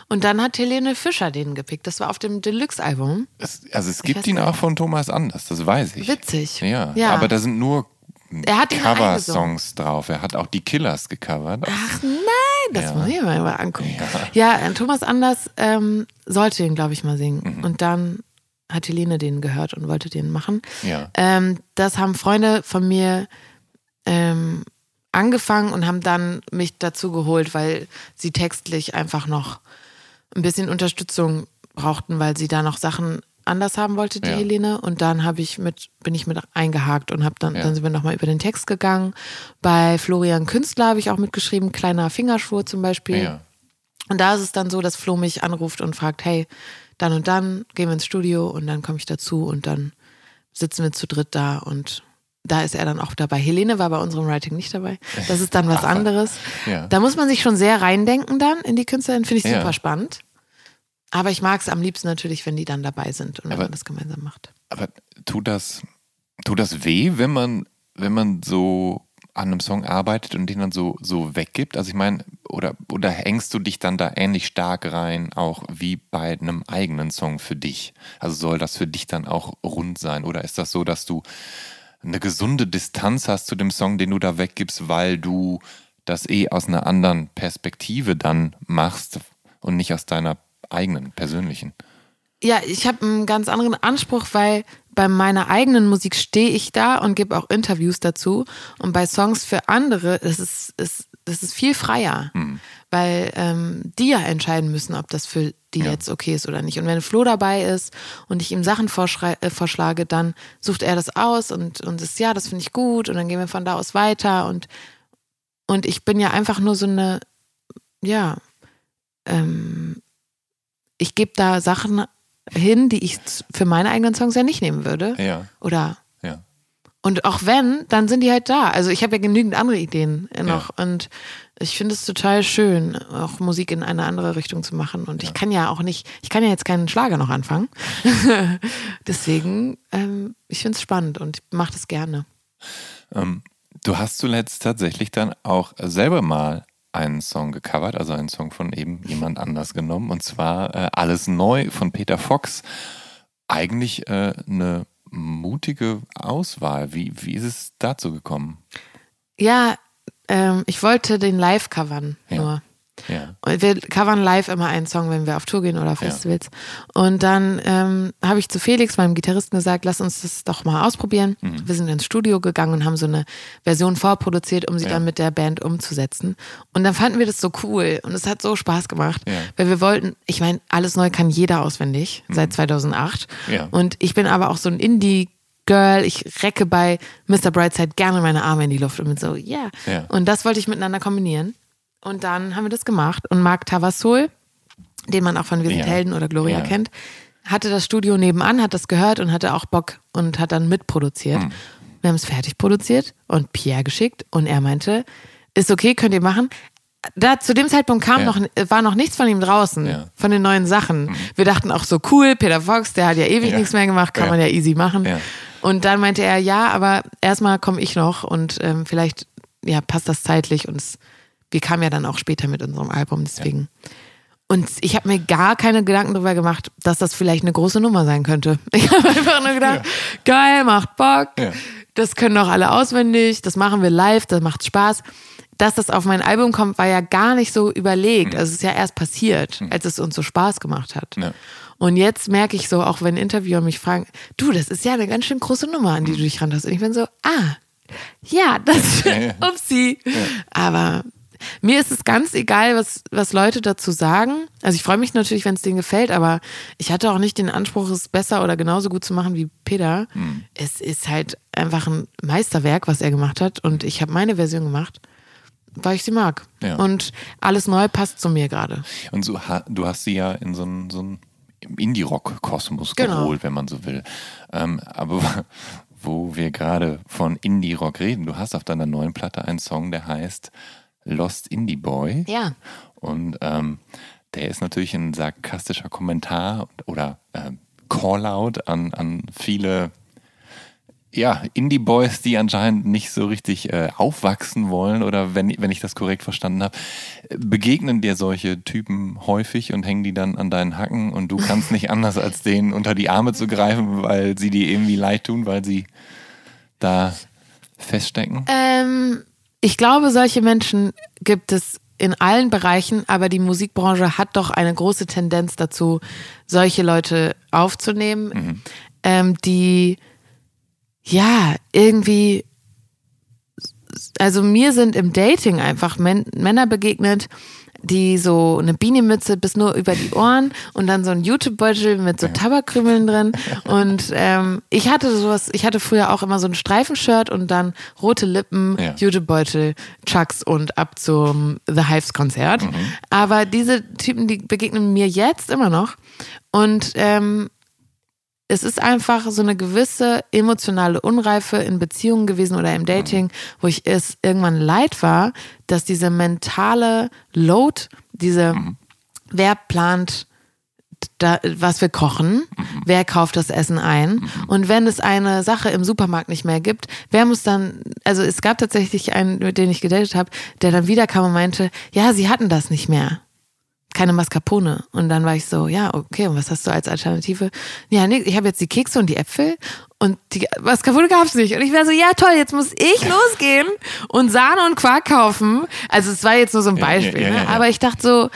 Und dann hat Helene Fischer den gepickt. Das war auf dem Deluxe-Album.
Also es gibt ihn
nicht.
auch von Thomas Anders, das weiß ich.
Witzig.
Ja,
Ja.
aber da sind nur
Er hat
Cover-Songs drauf. Er hat auch die Killers gecovert.
Ach nein, das
Ja.
muss ich mir mal angucken. Ja, äh, Thomas Anders ähm, sollte den, glaube ich, mal singen.
Mhm.
Und dann hat Helene den gehört und wollte den machen.
Ja.
Ähm, das haben Freunde von mir ähm, angefangen und haben dann mich dazu geholt, weil sie textlich einfach noch ein bisschen Unterstützung brauchten, weil sie da noch Sachen anders haben wollte, die
Ja.
Helene. Und dann habe ich mit, bin ich mit eingehakt und habe dann,
Ja.
dann sind wir nochmal über den Text gegangen. Bei Florian Künstler habe ich auch mitgeschrieben, kleiner Fingerschwur zum Beispiel.
Ja.
Und da ist es dann so, dass Flo mich anruft und fragt, hey, dann und dann gehen wir ins Studio und dann komme ich dazu und dann sitzen wir zu dritt da und da ist er dann auch dabei. Helene war bei unserem Writing nicht dabei. Das ist dann was anderes.
Ja.
Da muss man sich schon sehr reindenken dann in die Künstlerin, finde ich
Ja.
super spannend. Aber ich mag es am liebsten natürlich, wenn die dann dabei sind und wenn
Aber-
man das gemeinsam macht.
Aber tut das, tut das weh, wenn man, wenn man so an einem Song arbeitet und den dann so, so weggibt? Also ich meine, oder, oder hängst du dich dann da ähnlich stark rein, auch wie bei einem eigenen Song für dich? Also soll das für dich dann auch rund sein? Oder ist das so, dass du eine gesunde Distanz hast zu dem Song, den du da weggibst, weil du das eh aus einer anderen Perspektive dann machst und nicht aus deiner eigenen, persönlichen?
Ja, ich habe einen ganz anderen Anspruch, weil bei meiner eigenen Musik stehe ich da und gebe auch Interviews dazu. Und bei Songs für andere, das ist, ist, das ist viel freier, weil ähm, die ja entscheiden müssen, ob das für die
Ja.
jetzt okay ist oder nicht. Und wenn Flo dabei ist und ich ihm Sachen äh, vorschlage, dann sucht er das aus und, und ist, ja, das finde ich gut und dann gehen wir von da aus weiter. Und, und ich bin ja einfach nur so eine, ja, ähm, ich gebe da Sachen hin, die ich für meine eigenen Songs ja nicht nehmen würde.
Ja,
Oder
ja.
und auch wenn, dann sind die halt da. Also ich habe ja genügend andere Ideen noch und ich finde es total schön, auch Musik in eine andere Richtung zu machen. Und ich kann ja auch nicht, ich kann ja jetzt keinen Schlager noch anfangen. Deswegen, ähm, ich finde es spannend und ich mache das gerne.
Ähm, du hast zuletzt tatsächlich dann auch selber mal einen Song gecovert, also einen Song von eben jemand anders genommen, und zwar äh, Alles Neu von Peter Fox. Eigentlich äh, eine mutige Auswahl. Wie, wie ist es dazu gekommen?
Ja, ähm, ich wollte den live covern
Ja.
nur.
Ja.
Und wir covern live immer einen Song, wenn wir auf Tour gehen oder Festivals. Und dann ähm, habe ich zu Felix, meinem Gitarristen, gesagt, lass uns das doch mal ausprobieren.
Mhm.
Wir sind ins Studio gegangen und haben so eine Version vorproduziert, um sie
Ja.
dann mit der Band umzusetzen. Und dann fanden wir das so cool und es hat so Spaß gemacht,
Ja.
weil wir wollten, ich meine, alles neu kann jeder auswendig seit 2008.
Mhm. Ja.
Und ich bin aber auch so ein Indie- Girl, ich recke bei Mr. Brightside gerne meine Arme in die Luft und bin so, yeah.
Ja.
Und das wollte ich miteinander kombinieren. Und dann haben wir das gemacht. Und Marc Tavassol, den man auch von Wir sind
Ja.
Helden oder Gloria
Ja.
kennt, hatte das Studio nebenan, hat das gehört und hatte auch Bock und hat dann mitproduziert.
Hm.
Wir haben es fertig produziert und Pierre geschickt und er meinte, ist okay, könnt ihr machen. Da zu dem Zeitpunkt kam
Ja.
noch, war noch nichts von ihm draußen,
Ja.
von den neuen Sachen. Wir dachten auch so cool, Peter Fox, der hat ja ewig
Ja.
nichts mehr gemacht, kann man ja easy machen. Und dann meinte er, ja, aber erstmal komme ich noch und ähm, vielleicht ja, passt das zeitlich und es, wir kamen ja dann auch später mit unserem Album, deswegen. Und ich habe mir gar keine Gedanken darüber gemacht, dass das vielleicht eine große Nummer sein könnte. Ich habe einfach nur gedacht, geil, macht Bock,
Ja.
das können doch alle auswendig, das machen wir live, das macht Spaß. Dass das auf mein Album kommt, war ja gar nicht so überlegt. Also es ist ja erst passiert, als es uns so Spaß gemacht hat.
Ja.
Und jetzt merke ich so, auch wenn Interviewer mich fragen, du, das ist ja eine ganz schön große Nummer, an die du dich ran hast. Und ich bin so, ah, ja, das,
Ja, ja.
upsie. Aber mir ist es ganz egal, was, was Leute dazu sagen. Also ich freue mich natürlich, wenn es denen gefällt, aber ich hatte auch nicht den Anspruch, es besser oder genauso gut zu machen wie Peter.
Hm.
Es ist halt einfach ein Meisterwerk, was er gemacht hat. Und ich habe meine Version gemacht, weil ich sie mag.
Ja.
Und alles neu passt zu mir gerade.
Und so, du hast sie ja in so ein, so Indie-Rock-Kosmos
Genau.
geholt, wenn man so will. Ähm, aber wo wir gerade von Indie-Rock reden, du hast auf deiner neuen Platte einen Song, der heißt Lost Indie Boy.
Ja.
Und ähm, der ist natürlich ein sarkastischer Kommentar oder ähm, Callout an, an viele ja, Indie-Boys, die anscheinend nicht so richtig äh, aufwachsen wollen oder wenn, wenn ich das korrekt verstanden habe, begegnen dir solche Typen häufig und hängen die dann an deinen Hacken und du kannst nicht anders als denen unter die Arme zu greifen, weil sie dir irgendwie leid tun, weil sie da feststecken.
Ähm, ich glaube, solche Menschen gibt es in allen Bereichen, aber die Musikbranche hat doch eine große Tendenz dazu, solche Leute aufzunehmen, ähm, die ja irgendwie, also mir sind im Dating einfach Män Männer begegnet, die so eine Bienenmütze bis nur über die Ohren und dann so ein YouTube-Beutel mit so Tabakkrümeln drin. Und ähm, ich hatte sowas, ich hatte früher auch immer so ein Streifenshirt und dann rote Lippen,
Ja.
YouTube-Beutel, Chucks und ab zum The Hives-Konzert. Aber diese Typen, die begegnen mir jetzt immer noch. Und ähm, es ist einfach so eine gewisse emotionale Unreife in Beziehungen gewesen oder im Dating, wo ich es irgendwann leid war, dass diese mentale Load, diese, wer plant, da, was wir kochen, wer kauft das Essen ein? Und wenn es eine Sache im Supermarkt nicht mehr gibt, wer muss dann, also es gab tatsächlich einen, mit dem ich gedatet habe, der dann wieder kam und meinte, ja, sie hatten das nicht mehr keine Mascarpone. Und dann war ich so, ja, okay, und was hast du als Alternative? Ja, nee, ich habe jetzt die Kekse und die Äpfel und die Mascarpone gab's nicht. Und ich war so, ja toll, jetzt muss ich losgehen und Sahne und Quark kaufen. Also es war jetzt nur so ein
Ja,
Beispiel,
ja, ja,
ne? aber ich dachte so,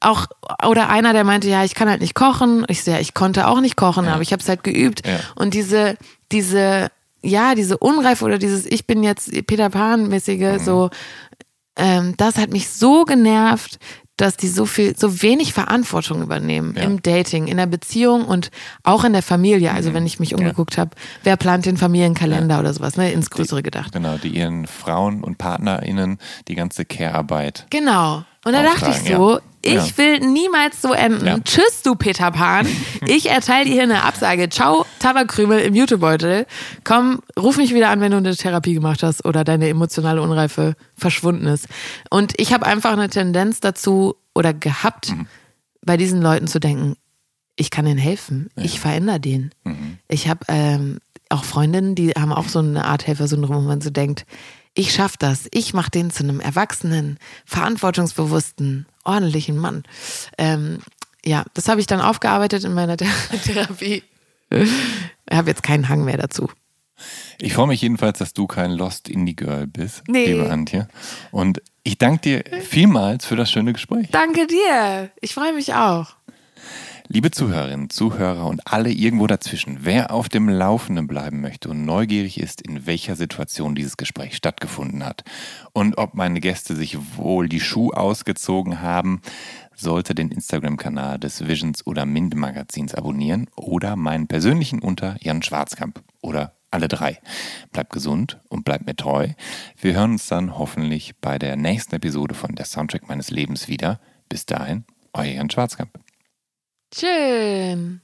auch, oder einer, der meinte, ja, ich kann halt nicht kochen. Ich so, ja, ich konnte auch nicht kochen, aber ich habe es halt geübt. Und diese, diese, ja, diese Unreife oder dieses Ich bin jetzt Peter Pan-mäßige,
Mhm.
so, ähm, das hat mich so genervt, dass die so viel, so wenig Verantwortung übernehmen
Ja.
im Dating, in der Beziehung und auch in der Familie. Also wenn ich mich umgeguckt habe, wer plant den Familienkalender oder sowas, ne, ins Größere gedacht.
Genau, die ihren Frauen und PartnerInnen die ganze Care-Arbeit
Genau. Und da dachte ich so,
ja.
Ich
Ja.
will niemals so enden.
Ja.
Tschüss, du Peter Pan. Ich erteile dir hier eine Absage. Ciao, Tabakkrümel im Jutebeutel. Komm, ruf mich wieder an, wenn du eine Therapie gemacht hast oder deine emotionale Unreife verschwunden ist. Und ich habe einfach eine Tendenz dazu oder gehabt,
Mhm.
bei diesen Leuten zu denken, ich kann ihnen helfen. Ich verändere den.
Mhm.
Ich habe ähm, auch Freundinnen, die haben auch so eine Art Helfersyndrom, wo man so denkt, ich schaff das. Ich mache den zu einem erwachsenen, verantwortungsbewussten, ordentlichen Mann. Ähm, ja, das habe ich dann aufgearbeitet in meiner Thera- Therapie. Ich habe jetzt keinen Hang mehr dazu.
Ich freue mich jedenfalls, dass du kein Lost Indie Girl bist,
Nee.
liebe Antje. Und ich danke dir vielmals für das schöne Gespräch.
Danke dir. Ich freue mich auch.
Liebe Zuhörerinnen, Zuhörer und alle irgendwo dazwischen, wer auf dem Laufenden bleiben möchte und neugierig ist, in welcher Situation dieses Gespräch stattgefunden hat und ob meine Gäste sich wohl die Schuhe ausgezogen haben, sollte den Instagram-Kanal des Visions oder Mind Magazins abonnieren oder meinen persönlichen unter Jan Schwarzkamp oder alle drei. Bleibt gesund und bleibt mir treu. Wir hören uns dann hoffentlich bei der nächsten Episode von Der Soundtrack meines Lebens wieder. Bis dahin, euer Jan Schwarzkamp.
Schön.